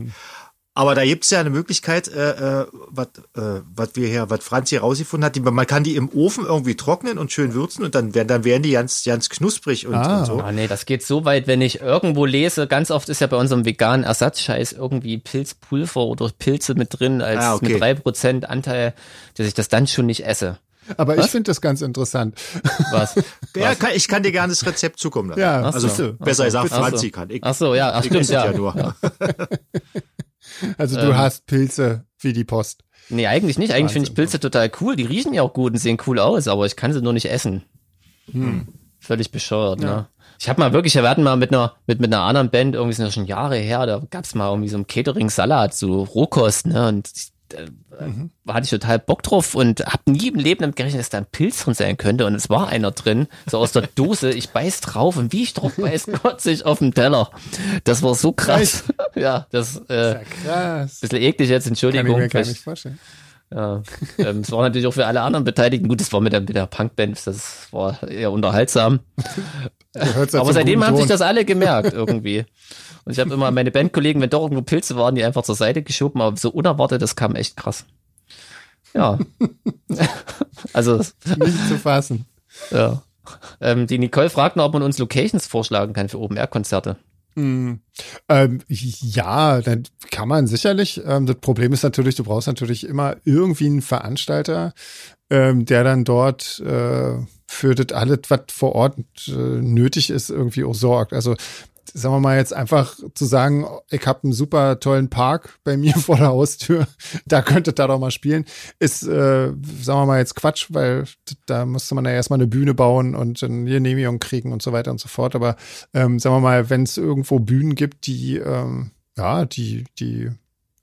Aber da gibt's ja eine Möglichkeit, äh, äh, was äh, was wir hier, was Franz hier rausgefunden hat, die, man kann die im Ofen irgendwie trocknen und schön würzen und dann werden, dann werden die ganz, ganz knusprig und, Ah. und so. Ah, nee, das geht so weit, wenn ich irgendwo lese, ganz oft ist ja bei unserem veganen Ersatzscheiß irgendwie Pilzpulver oder Pilze mit drin als Ah, okay. mit drei Prozent Anteil, dass ich das dann schon nicht esse. Aber ich finde das ganz interessant. Was? Ja, kann, ich kann dir gerne das Rezept zukommen lassen. Ja, also siehste. besser gesagt, so. Franzi kann. Ich, Ach so, ja, ach, ich stimmt, ja. ja nur. Also Ähm. du hast Pilze wie die Post. Nee, eigentlich nicht. Eigentlich finde ich Pilze total cool. Die riechen ja auch gut und sehen cool aus, aber ich kann sie nur nicht essen. Völlig bescheuert, ne? Ich habe mal wirklich, wir hatten mal mit einer, mit, mit einer anderen Band, irgendwie sind das schon Jahre her, da gab's mal irgendwie so einen Catering-Salat, so Rohkost, ne? Und äh, da hatte ich total Bock drauf und hab nie im Leben damit gerechnet, dass da ein Pilz drin sein könnte. Und es war einer drin, so aus der Dose. Ich beiß drauf und wie ich drauf beiß, kotze ich auf dem Teller. Das war so krass. ja, das äh, Krass. bisschen eklig jetzt, Kann ich Entschuldigung. mir gar nicht vorstellen. Ja, ähm, es war natürlich auch für alle anderen Beteiligten gut. Das war mit der, mit der Punkband, das war eher unterhaltsam. Aber seitdem haben sich das alle gemerkt irgendwie. Und ich habe immer meine Bandkollegen, wenn doch irgendwo Pilze waren, die einfach zur Seite geschoben, aber so unerwartet, das kam echt krass. Ja. also. Nicht zu fassen. Ja. Ähm, die Nicole fragt noch, ob man uns Locations vorschlagen kann für Open-Air-Konzerte. Mm, ähm, ja, dann kann man sicherlich. Ähm, das Problem ist natürlich, du brauchst natürlich immer irgendwie einen Veranstalter, ähm, der dann dort äh, für das alles, was vor Ort äh, nötig ist, irgendwie auch sorgt. Also sagen wir mal jetzt einfach zu sagen, ich habe einen super tollen Park bei mir vor der Haustür, da könntet ihr doch mal spielen, ist, äh, sagen wir mal jetzt Quatsch, weil da musste man ja erstmal eine Bühne bauen und eine Genehmigung kriegen und so weiter und so fort. Aber ähm, sagen wir mal, wenn es irgendwo Bühnen gibt, die ähm, ja, die, die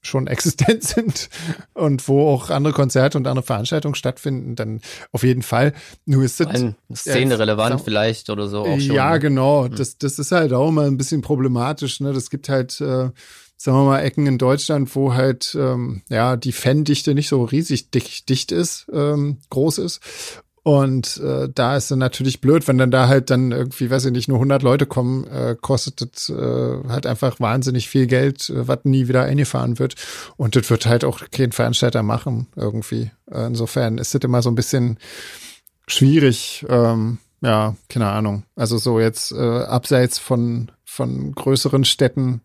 schon existent sind und wo auch andere Konzerte und andere Veranstaltungen stattfinden, dann auf jeden Fall. Nur ist das Szene relevant ja, vielleicht oder so auch schon. Ja, ne? genau. Hm. Das, das ist halt auch immer ein bisschen problematisch. Ne? Das gibt halt, äh, sagen wir mal, Ecken in Deutschland, wo halt ähm, ja die Fandichte nicht so riesig dicht, dicht ist, ähm, groß ist. Und äh, da ist dann natürlich blöd, wenn dann da halt dann irgendwie, weiß ich nicht, nur 100 Leute kommen, äh, kostet das äh, halt einfach wahnsinnig viel Geld, äh, was nie wieder eingefahren wird. Und das wird halt auch kein Veranstalter machen irgendwie. Äh, insofern ist das immer so ein bisschen schwierig. Ähm, ja, keine Ahnung. Also so jetzt äh, abseits von von größeren Städten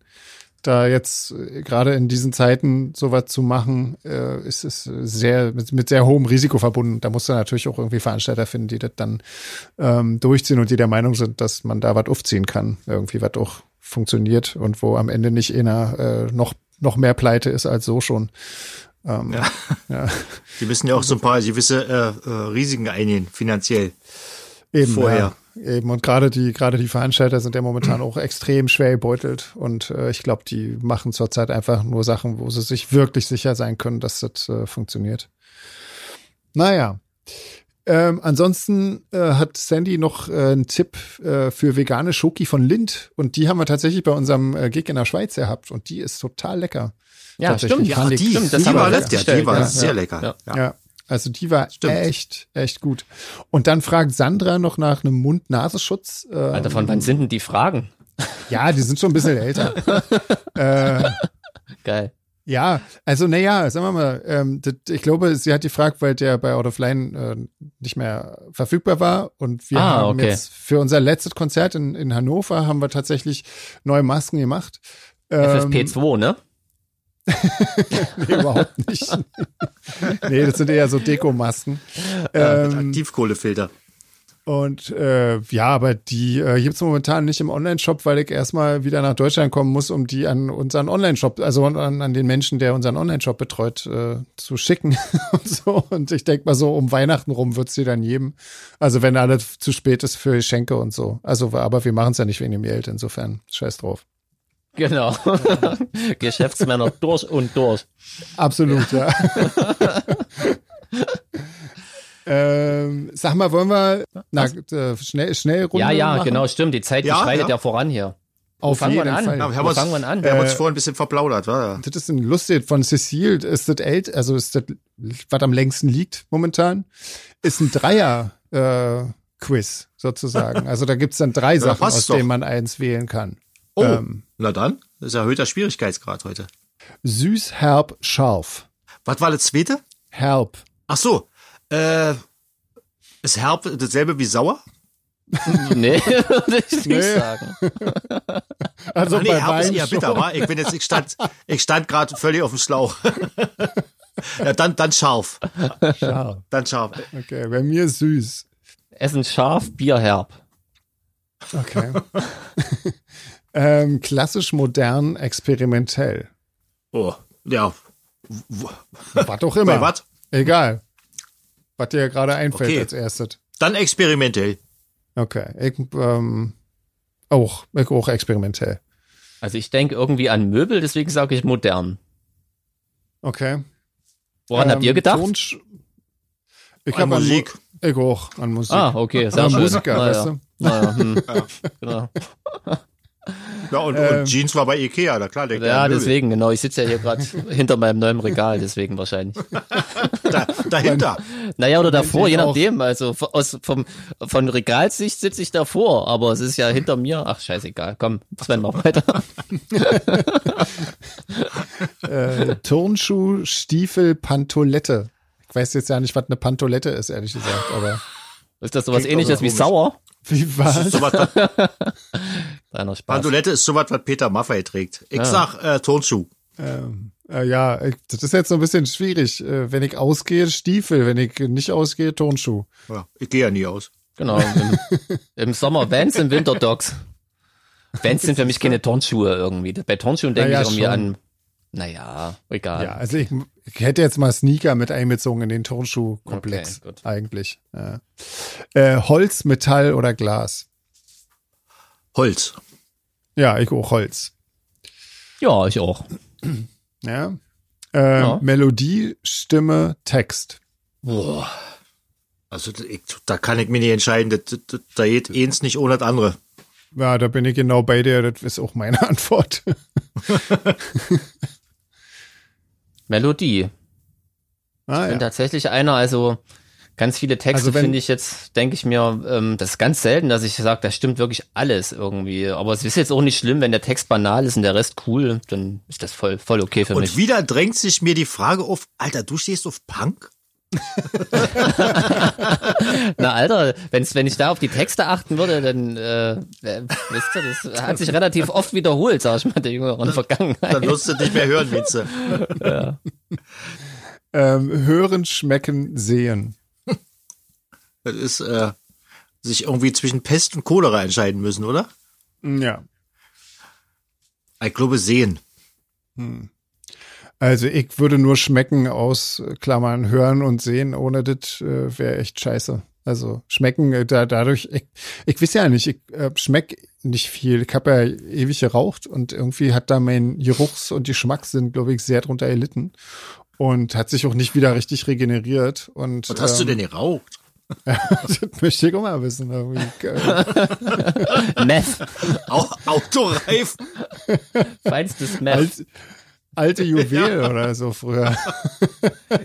da jetzt äh, gerade in diesen Zeiten sowas zu machen, äh, ist es sehr mit, mit sehr hohem Risiko verbunden. Da muss du natürlich auch irgendwie Veranstalter finden, die das dann ähm, durchziehen und die der Meinung sind, dass man da was aufziehen kann, irgendwie was auch funktioniert und wo am Ende nicht einer äh, noch noch mehr Pleite ist als so schon. Ähm, ja. ja. Die müssen ja auch so ein paar gewisse äh, äh, Risiken eingehen, finanziell. Eben, vorher. Ja. Eben, und gerade die, gerade die Veranstalter sind ja momentan auch extrem schwer gebeutelt. Und äh, ich glaube, die machen zurzeit einfach nur Sachen, wo sie sich wirklich sicher sein können, dass das äh, funktioniert. Naja. Ähm, ansonsten äh, hat Sandy noch äh, einen Tipp äh, für vegane Schoki von Lind und die haben wir tatsächlich bei unserem äh, Gig in der Schweiz gehabt und die ist total lecker. Ja, stimmt. Ja, die, stimmt, das die war, ja, die war ja, sehr lecker. Ja. ja. Also die war Stimmt. echt, echt gut. Und dann fragt Sandra noch nach einem Mund-Nasenschutz. Ähm, Alter, von wann sind denn die Fragen? Ja, die sind schon ein bisschen älter. äh, Geil. Ja, also naja, sagen wir mal, ähm, das, ich glaube, sie hat gefragt, weil der bei Out of Line äh, nicht mehr verfügbar war und wir ah, haben okay. jetzt für unser letztes Konzert in, in Hannover haben wir tatsächlich neue Masken gemacht. Ähm, FFP2, ne? nee, überhaupt nicht. nee, das sind eher so Dekomasken. Ähm, Aktivkohlefilter. Und äh, ja, aber die äh, gibt es momentan nicht im Online-Shop, weil ich erstmal wieder nach Deutschland kommen muss, um die an unseren Online-Shop, also an, an, den Menschen, der unseren Online-Shop betreut, äh, zu schicken und so. Und ich denke mal so, um Weihnachten rum wird's die dann geben. Also wenn alles zu spät ist für Geschenke und so. Also, aber wir machen es ja nicht wegen dem Geld, insofern scheiß drauf. Genau. Geschäftsmänner durch und durch. Absolut, ja. ähm, sag mal, wollen wir na, äh, schnell, schnell Runde Ja, ja, machen? genau, stimmt. Die Zeit, ja, schreitet ja. ja voran hier. Auf fangen jeden wir an? Fall. Ja, wir haben uns, fangen wir an? Wir haben uns äh, vorhin ein bisschen verplaudert, war Das ist ein lustig von Cecile, ist das älter, also ist das, was am längsten liegt momentan, ist ein Dreier äh, Quiz sozusagen. Also da gibt's dann drei Sachen, aus denen man eins wählen kann. Oh, ähm, na dann, das ist erhöhter Schwierigkeitsgrad heute. Süß, herb, scharf. Was war das zweite? Herb. Ach so, äh, ist herb dasselbe wie sauer? nee, würde ich nicht nee. sagen. Also Ach nee, bei herb ist eher bitter, war? Ich bin jetzt, ich stand, ich stand gerade völlig auf dem Schlauch. ja, dann, dann scharf. Scharf. Dann scharf. Okay, bei mir süß. Essen scharf, Bier herb. Okay. Ähm, klassisch, modern, experimentell. Oh, ja. Was auch immer. was? Egal. Was dir gerade einfällt okay. als erstes. Dann experimentell. Okay. Ich, ähm, auch, ich auch experimentell. Also ich denke irgendwie an Möbel, deswegen sage ich modern. Okay. Woran ähm, habt ihr gedacht? Tonsch ich habe an Musik. ich auch an Musik. Ah, okay, sehr an schön. Musiker, naja. weißt du? Naja, hm. ja, genau. Ja, und, und Jeans war bei Ikea, na klar. Der Ja, deswegen, genau. Ich sitze ja hier gerade hinter meinem neuen Regal, deswegen wahrscheinlich. Da, dahinter. Naja, oder davor, je nachdem. Also aus, vom, von Regalsicht sitze ich davor, aber es ist ja hinter mir. Ach, scheißegal. Komm, Sven, mach weiter. Äh, Turnschuh, Stiefel, Pantolette. Ich weiß jetzt ja nicht, was eine Pantolette ist, ehrlich gesagt, aber Ist das sowas Klingt ähnliches wie komisch. sauer? Wie war's? So was, Deiner Spaß. Bandolette ist sowas, was Peter Maffei trägt. Ich sag äh, Turnschuh. Ähm, äh, ja, ich- das ist jetzt so ein bisschen schwierig. Äh, wenn ich ausgehe, Stiefel. Wenn ich nicht ausgehe, Turnschuh. Ja, ich gehe ja nie aus. Genau. Im, Im Sommer Vans, im Winter Dogs. Vans sind für mich keine Turnschuhe irgendwie. Bei Turnschuhen denke Naja, ich irgendwie schon. an, naja, egal. Ja, also ich, ich hätte jetzt mal Sneaker mit einbezogen in den Turnschuh-Komplex. Okay, eigentlich. Ja. Äh, Holz, Metall oder Glas? Holz. Ja, ich auch Holz. Ja, ich auch. Ja. Äh, Ja. Melodie, Stimme, Text. Boah. Also ich, da kann ich mir nicht entscheiden. Das, das, da geht eins nicht ohne das andere. Ja, da bin ich genau bei dir. Das ist auch meine Antwort. Melodie. ah, bin ja. tatsächlich einer, also ganz viele Texte Also finde ich jetzt, denke ich mir, ähm, das ist ganz selten, dass ich sage, da stimmt wirklich alles irgendwie. Aber es ist jetzt auch nicht schlimm, wenn der Text banal ist und der Rest cool, dann ist das voll, voll okay für Und mich. wieder drängt sich mir die Frage auf, Alter, du stehst auf Punk? Na Alter, wenn's, wenn ich da auf die Texte achten würde, dann, äh, äh, wisst ihr, das hat sich relativ oft wiederholt, sag ich mal, der jüngeren Vergangenheit. Dann wirst du nicht mehr hören, Witze. Ähm, hören, schmecken, sehen. Das ist äh, sich irgendwie zwischen Pest und Cholera entscheiden müssen, oder? Ja. Ich glaube, sehen. Also ich würde nur schmecken aus Klammern hören und sehen, ohne das äh, wäre echt scheiße. Also schmecken, äh, da, dadurch, ich, ich weiß ja nicht, ich äh, schmeck nicht viel. Ich habe ja ewig geraucht und irgendwie hat da mein Geruchs- und Geschmackssinn, glaube ich, sehr drunter erlitten und hat sich auch nicht wieder richtig regeneriert. Und, Was hast du ähm, denn geraucht? das möchte ich auch mal wissen. Meth. Au Autoreifen. Feinstes Meth. alt, alte Juwel oder so früher.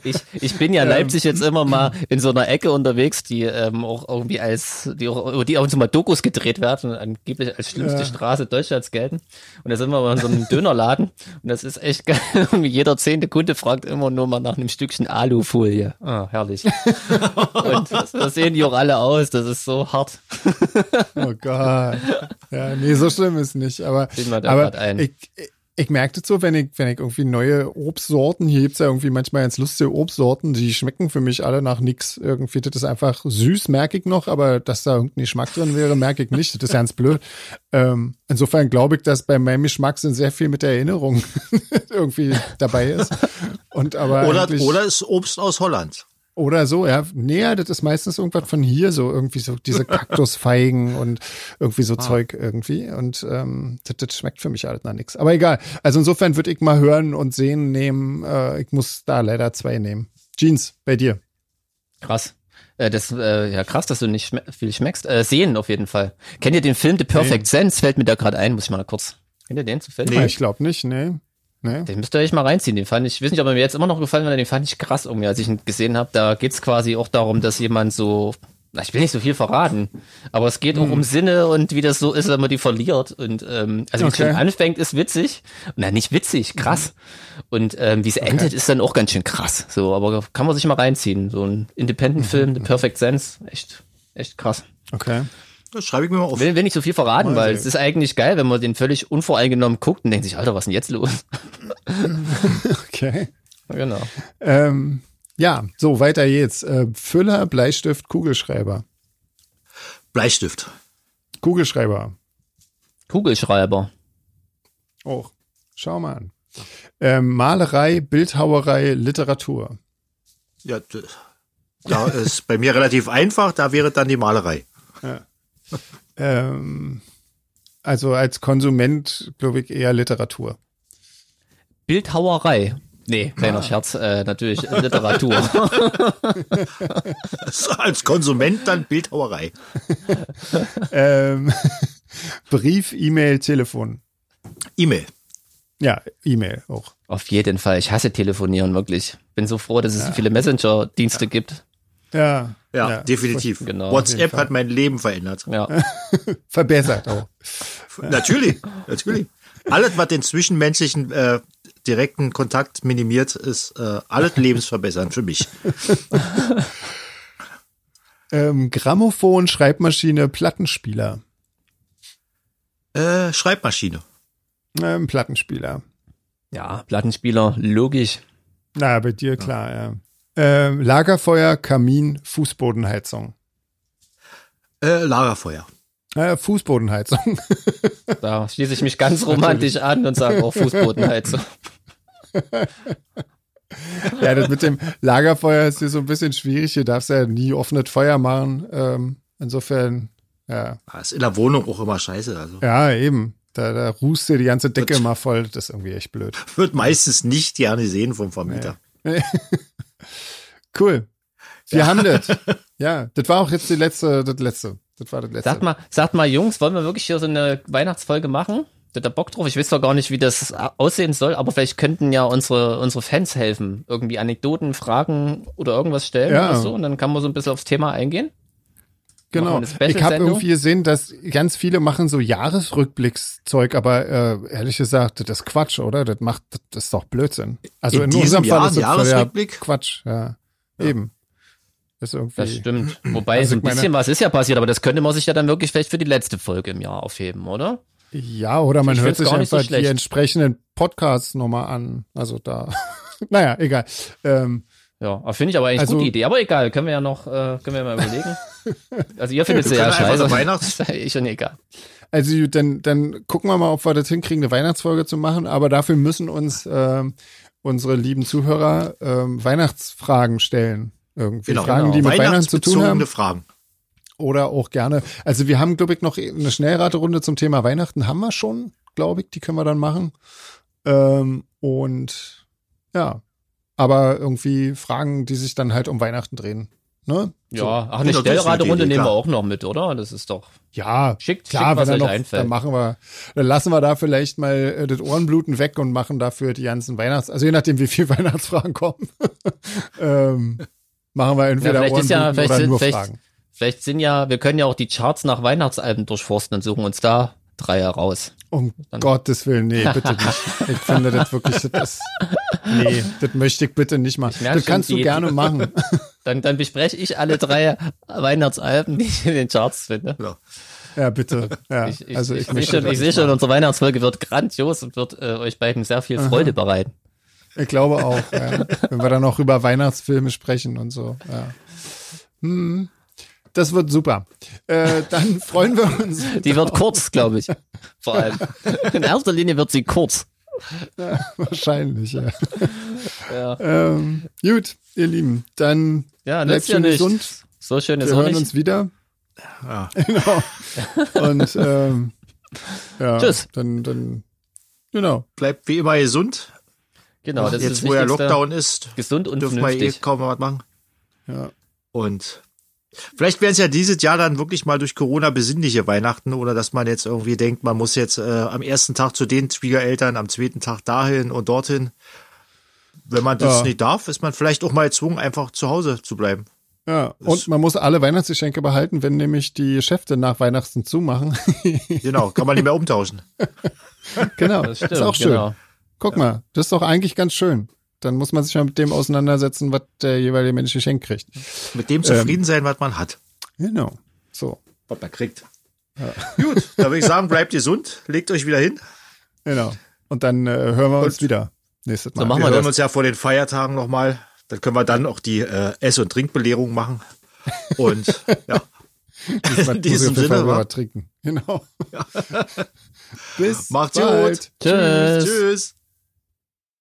Ich, ich bin ja in Leipzig jetzt immer mal in so einer Ecke unterwegs, die ähm, auch irgendwie als, die auch, die auch so mal Dokus gedreht werden und angeblich als schlimmste Ja. Straße Deutschlands gelten. Und da sind wir mal in so einem Dönerladen und das ist echt geil. Irgendwie Jeder zehnte Kunde fragt immer nur mal nach einem Stückchen Alufolie. Ah, herrlich. und das, das sehen die auch alle aus. Das ist so hart. Oh Gott. Ja, nee, so schlimm ist nicht. Aber, aber ich, ich merke das so, wenn ich, wenn ich irgendwie neue Obstsorten, hier gibt's ja irgendwie manchmal ganz lustige Obstsorten, die schmecken für mich alle nach nix. Irgendwie, das ist einfach süß, merke ich noch, aber dass da irgendein Geschmack drin wäre, merke ich nicht. Das ist ganz blöd. Ähm, insofern glaube ich, dass bei meinem Geschmackssinn sehr viel mit der Erinnerung irgendwie dabei ist. Und aber Oder, oder ist Obst aus Holland. Oder so, ja. Nee, das ist meistens irgendwas von hier, so irgendwie so diese Kaktusfeigen und irgendwie so Zeug irgendwie. Und ähm, das, das schmeckt für mich halt nach nichts. Aber egal. Also insofern würde ich mal hören und sehen nehmen. Äh, ich muss da leider zwei nehmen. Jeans, bei dir. Krass. Äh, das, äh, ja, krass, dass du nicht schme viel schmeckst. Äh, sehen auf jeden Fall. Kennt ihr den Film The Perfect Sense? Fällt mir da gerade ein, muss ich mal kurz. Kennt ihr den zufällig? Nee. Ich glaube nicht, nee. Nee. Den müsst ihr euch mal reinziehen. Den fand ich, ich weiß nicht, ob er mir jetzt immer noch gefallen hat, den fand ich krass irgendwie, als ich ihn gesehen habe. Da geht's quasi auch darum, dass jemand so, na, ich will nicht so viel verraten, aber es geht auch Hm. um Sinne und wie das so ist, wenn man die verliert. Und ähm, also wie es Okay. schon anfängt, ist witzig. Na, nicht witzig, krass. Und ähm, wie es endet, ist dann auch ganz schön krass. So, aber kann man sich mal reinziehen. So ein Mhm. Independent-Film, The Perfect Sense, echt, echt krass. Okay. Das schreibe ich mir mal auf. Will, will nicht so viel verraten, Mal weil sehen. es ist eigentlich geil, wenn man den völlig unvoreingenommen guckt und denkt sich, Alter, was ist denn jetzt los? Okay. genau. Ähm, ja, so, weiter geht's. Äh, Füller, Bleistift, Kugelschreiber. Bleistift. Kugelschreiber. Kugelschreiber. Oh, schau mal an. Ähm, Malerei, Bildhauerei, Literatur. Ja, da ist bei mir relativ einfach, da wäre dann die Malerei. Ähm, also als Konsument glaube ich eher Literatur. Bildhauerei. Nee, kleiner Ah. Scherz, äh, natürlich Literatur. Als Konsument dann Bildhauerei. Ähm, Brief, E-Mail, Telefon. E-Mail. Ja, E-Mail auch. Auf jeden Fall. Ich hasse telefonieren, wirklich. Bin so froh, dass es so viele Messenger-Dienste gibt. Ja. Ja, definitiv. Genau. WhatsApp hat mein Leben verändert. Ja. Verbessert auch. Natürlich, natürlich. Alles, was den zwischenmenschlichen äh, direkten Kontakt minimiert, ist äh, alles lebensverbessernd für mich. Ähm, Grammophon, Schreibmaschine, Plattenspieler. Äh, Schreibmaschine. Ähm, Plattenspieler. ja, Plattenspieler, logisch. Na, bei dir klar, ja. Ähm, Lagerfeuer, Kamin, Fußbodenheizung. Äh, Lagerfeuer. Äh, Fußbodenheizung. Da schließe ich mich ganz romantisch an und sage auch Fußbodenheizung. ja, das mit dem Lagerfeuer ist hier so ein bisschen schwierig. Hier darfst du ja nie offenes Feuer machen. Ähm, insofern, ja. Ah, Ist in der Wohnung auch immer scheiße. Also Ja, eben. Da, da rußt dir die ganze Decke immer voll. Das ist irgendwie echt blöd. wird meistens nicht gerne sehen vom Vermieter. Cool. Wir haben das. Ja, das war auch jetzt die letzte, das letzte. Das war das letzte. Sagt mal, sagt mal, Jungs, wollen wir wirklich hier so eine Weihnachtsfolge machen? Hat ihr Bock drauf? Ich weiß doch gar nicht, wie das aussehen soll, aber vielleicht könnten ja unsere, unsere Fans helfen. Irgendwie Anekdoten, Fragen oder irgendwas stellen Ja. oder so. Und dann kann man so ein bisschen aufs Thema eingehen. Genau. Ich habe irgendwie gesehen, dass ganz viele machen so Jahresrückblickszeug, aber äh, ehrlich gesagt, das ist Quatsch, oder? Das macht, das ist doch Blödsinn. Also in, In diesem unserem Jahr Fall ist das Jahresrückblick? Quatsch, ja. Eben. Das ist irgendwie. Das stimmt. Wobei Also so ein ich meine- bisschen was ist ja passiert, aber das könnte man sich ja dann wirklich vielleicht für die letzte Folge im Jahr aufheben, oder? Ja, oder man Ich hört sich nicht so einfach die entsprechenden Podcasts nochmal an. Also da. naja, egal. Ähm, Ja, finde ich aber eigentlich Also- gute Idee. Aber egal, können wir ja noch, äh, können wir mal überlegen. Also ihr findet sie ja einfach scheiße. Weihnachts- ist ja eh schon egal. Also dann, dann gucken wir mal, ob wir das hinkriegen, eine Weihnachtsfolge zu machen. Aber dafür müssen uns ähm, unsere lieben Zuhörer ähm, Weihnachtsfragen stellen. Irgendwie Genau. Fragen, die mit Weihnachten zu tun haben. Fragen. Oder auch gerne. Also wir haben, glaube ich, noch eine Schnellraterunde zum Thema Weihnachten haben wir schon, glaube ich. Die können wir dann machen. Ähm, und ja, aber irgendwie Fragen, die sich dann halt um Weihnachten drehen. Ne? So. Ja, ach, eine Idee, nehmen wir auch noch mit, oder? Das ist doch Ja, schick, klar, schick, was wenn euch dann noch, einfällt. dann machen wir, dann lassen wir da vielleicht mal äh, das Ohrenbluten weg und machen dafür die ganzen Weihnachts-, also je nachdem, wie viel Weihnachtsfragen kommen, ähm, machen wir entweder ja- Ohrenbluten vielleicht oder sind- nur vielleicht- Fragen. Vielleicht sind ja, wir können ja auch die Charts nach Weihnachtsalben durchforsten und suchen uns da drei heraus. Um Gottes Willen, nee, bitte nicht. Ich finde das wirklich, das nee, das möchte ich bitte nicht machen. Das kannst du die- gerne machen. Dann, dann bespreche ich alle drei Weihnachtsalben, die ich in den Charts finde. Ja. Ja, bitte. Ja, Ich, ich, also ich, ich, schon, ich sehe schon, unsere Weihnachtsfolge wird grandios und wird äh, euch beiden sehr viel Freude bereiten. Ich glaube auch, ja. wenn wir dann noch über Weihnachtsfilme sprechen und so. Ja. Hm, das wird super. Äh, dann freuen wir uns. Die wird kurz, glaube ich. Vor allem. In erster Linie wird sie kurz. Wahrscheinlich, ja. Ja, Ähm, gut, ihr Lieben, dann ja bleibt ja schön nicht. gesund. So schön ist Wir hören nicht. uns wieder. Ja. Genau. Und ähm, ja, Tschüss. Dann, dann, genau. Bleibt wie immer gesund. Genau, das Jetzt, ist das wo ja. Lockdown ist, Gesund und dürfen wir eh kaum was machen. Ja. Und vielleicht werden es ja dieses Jahr dann wirklich mal durch Corona besinnliche Weihnachten, oder dass man jetzt irgendwie denkt, man muss jetzt äh, am ersten Tag zu den Schwiegereltern, am zweiten Tag dahin und dorthin. Wenn man das Ja. nicht darf, ist man vielleicht auch mal gezwungen, einfach zu Hause zu bleiben. Ja, und man muss alle Weihnachtsgeschenke behalten, wenn nämlich die Geschäfte nach Weihnachten zumachen. Genau, kann man nicht mehr umtauschen. genau, Das stimmt, ist auch schön. genau. Guck mal, das ist doch eigentlich ganz schön. Dann muss man sich mal mit dem auseinandersetzen, was der jeweilige Mensch geschenkt kriegt. Mit dem zufrieden sein, was man hat, Genau. So, was man kriegt. Gut, da würde ich sagen, bleibt gesund, legt euch wieder hin. genau. Und dann äh, hören wir uns Und- wieder nächstes Mal. So machen Wir wir hören das. uns ja vor den Feiertagen nochmal. Dann können wir dann auch die äh, Ess- und Trinkbelehrung machen. Und ja, Diesmal in diesem Sinne, was trinken. Genau. Bis Macht's bald. gut. Tschüss. Tschüss.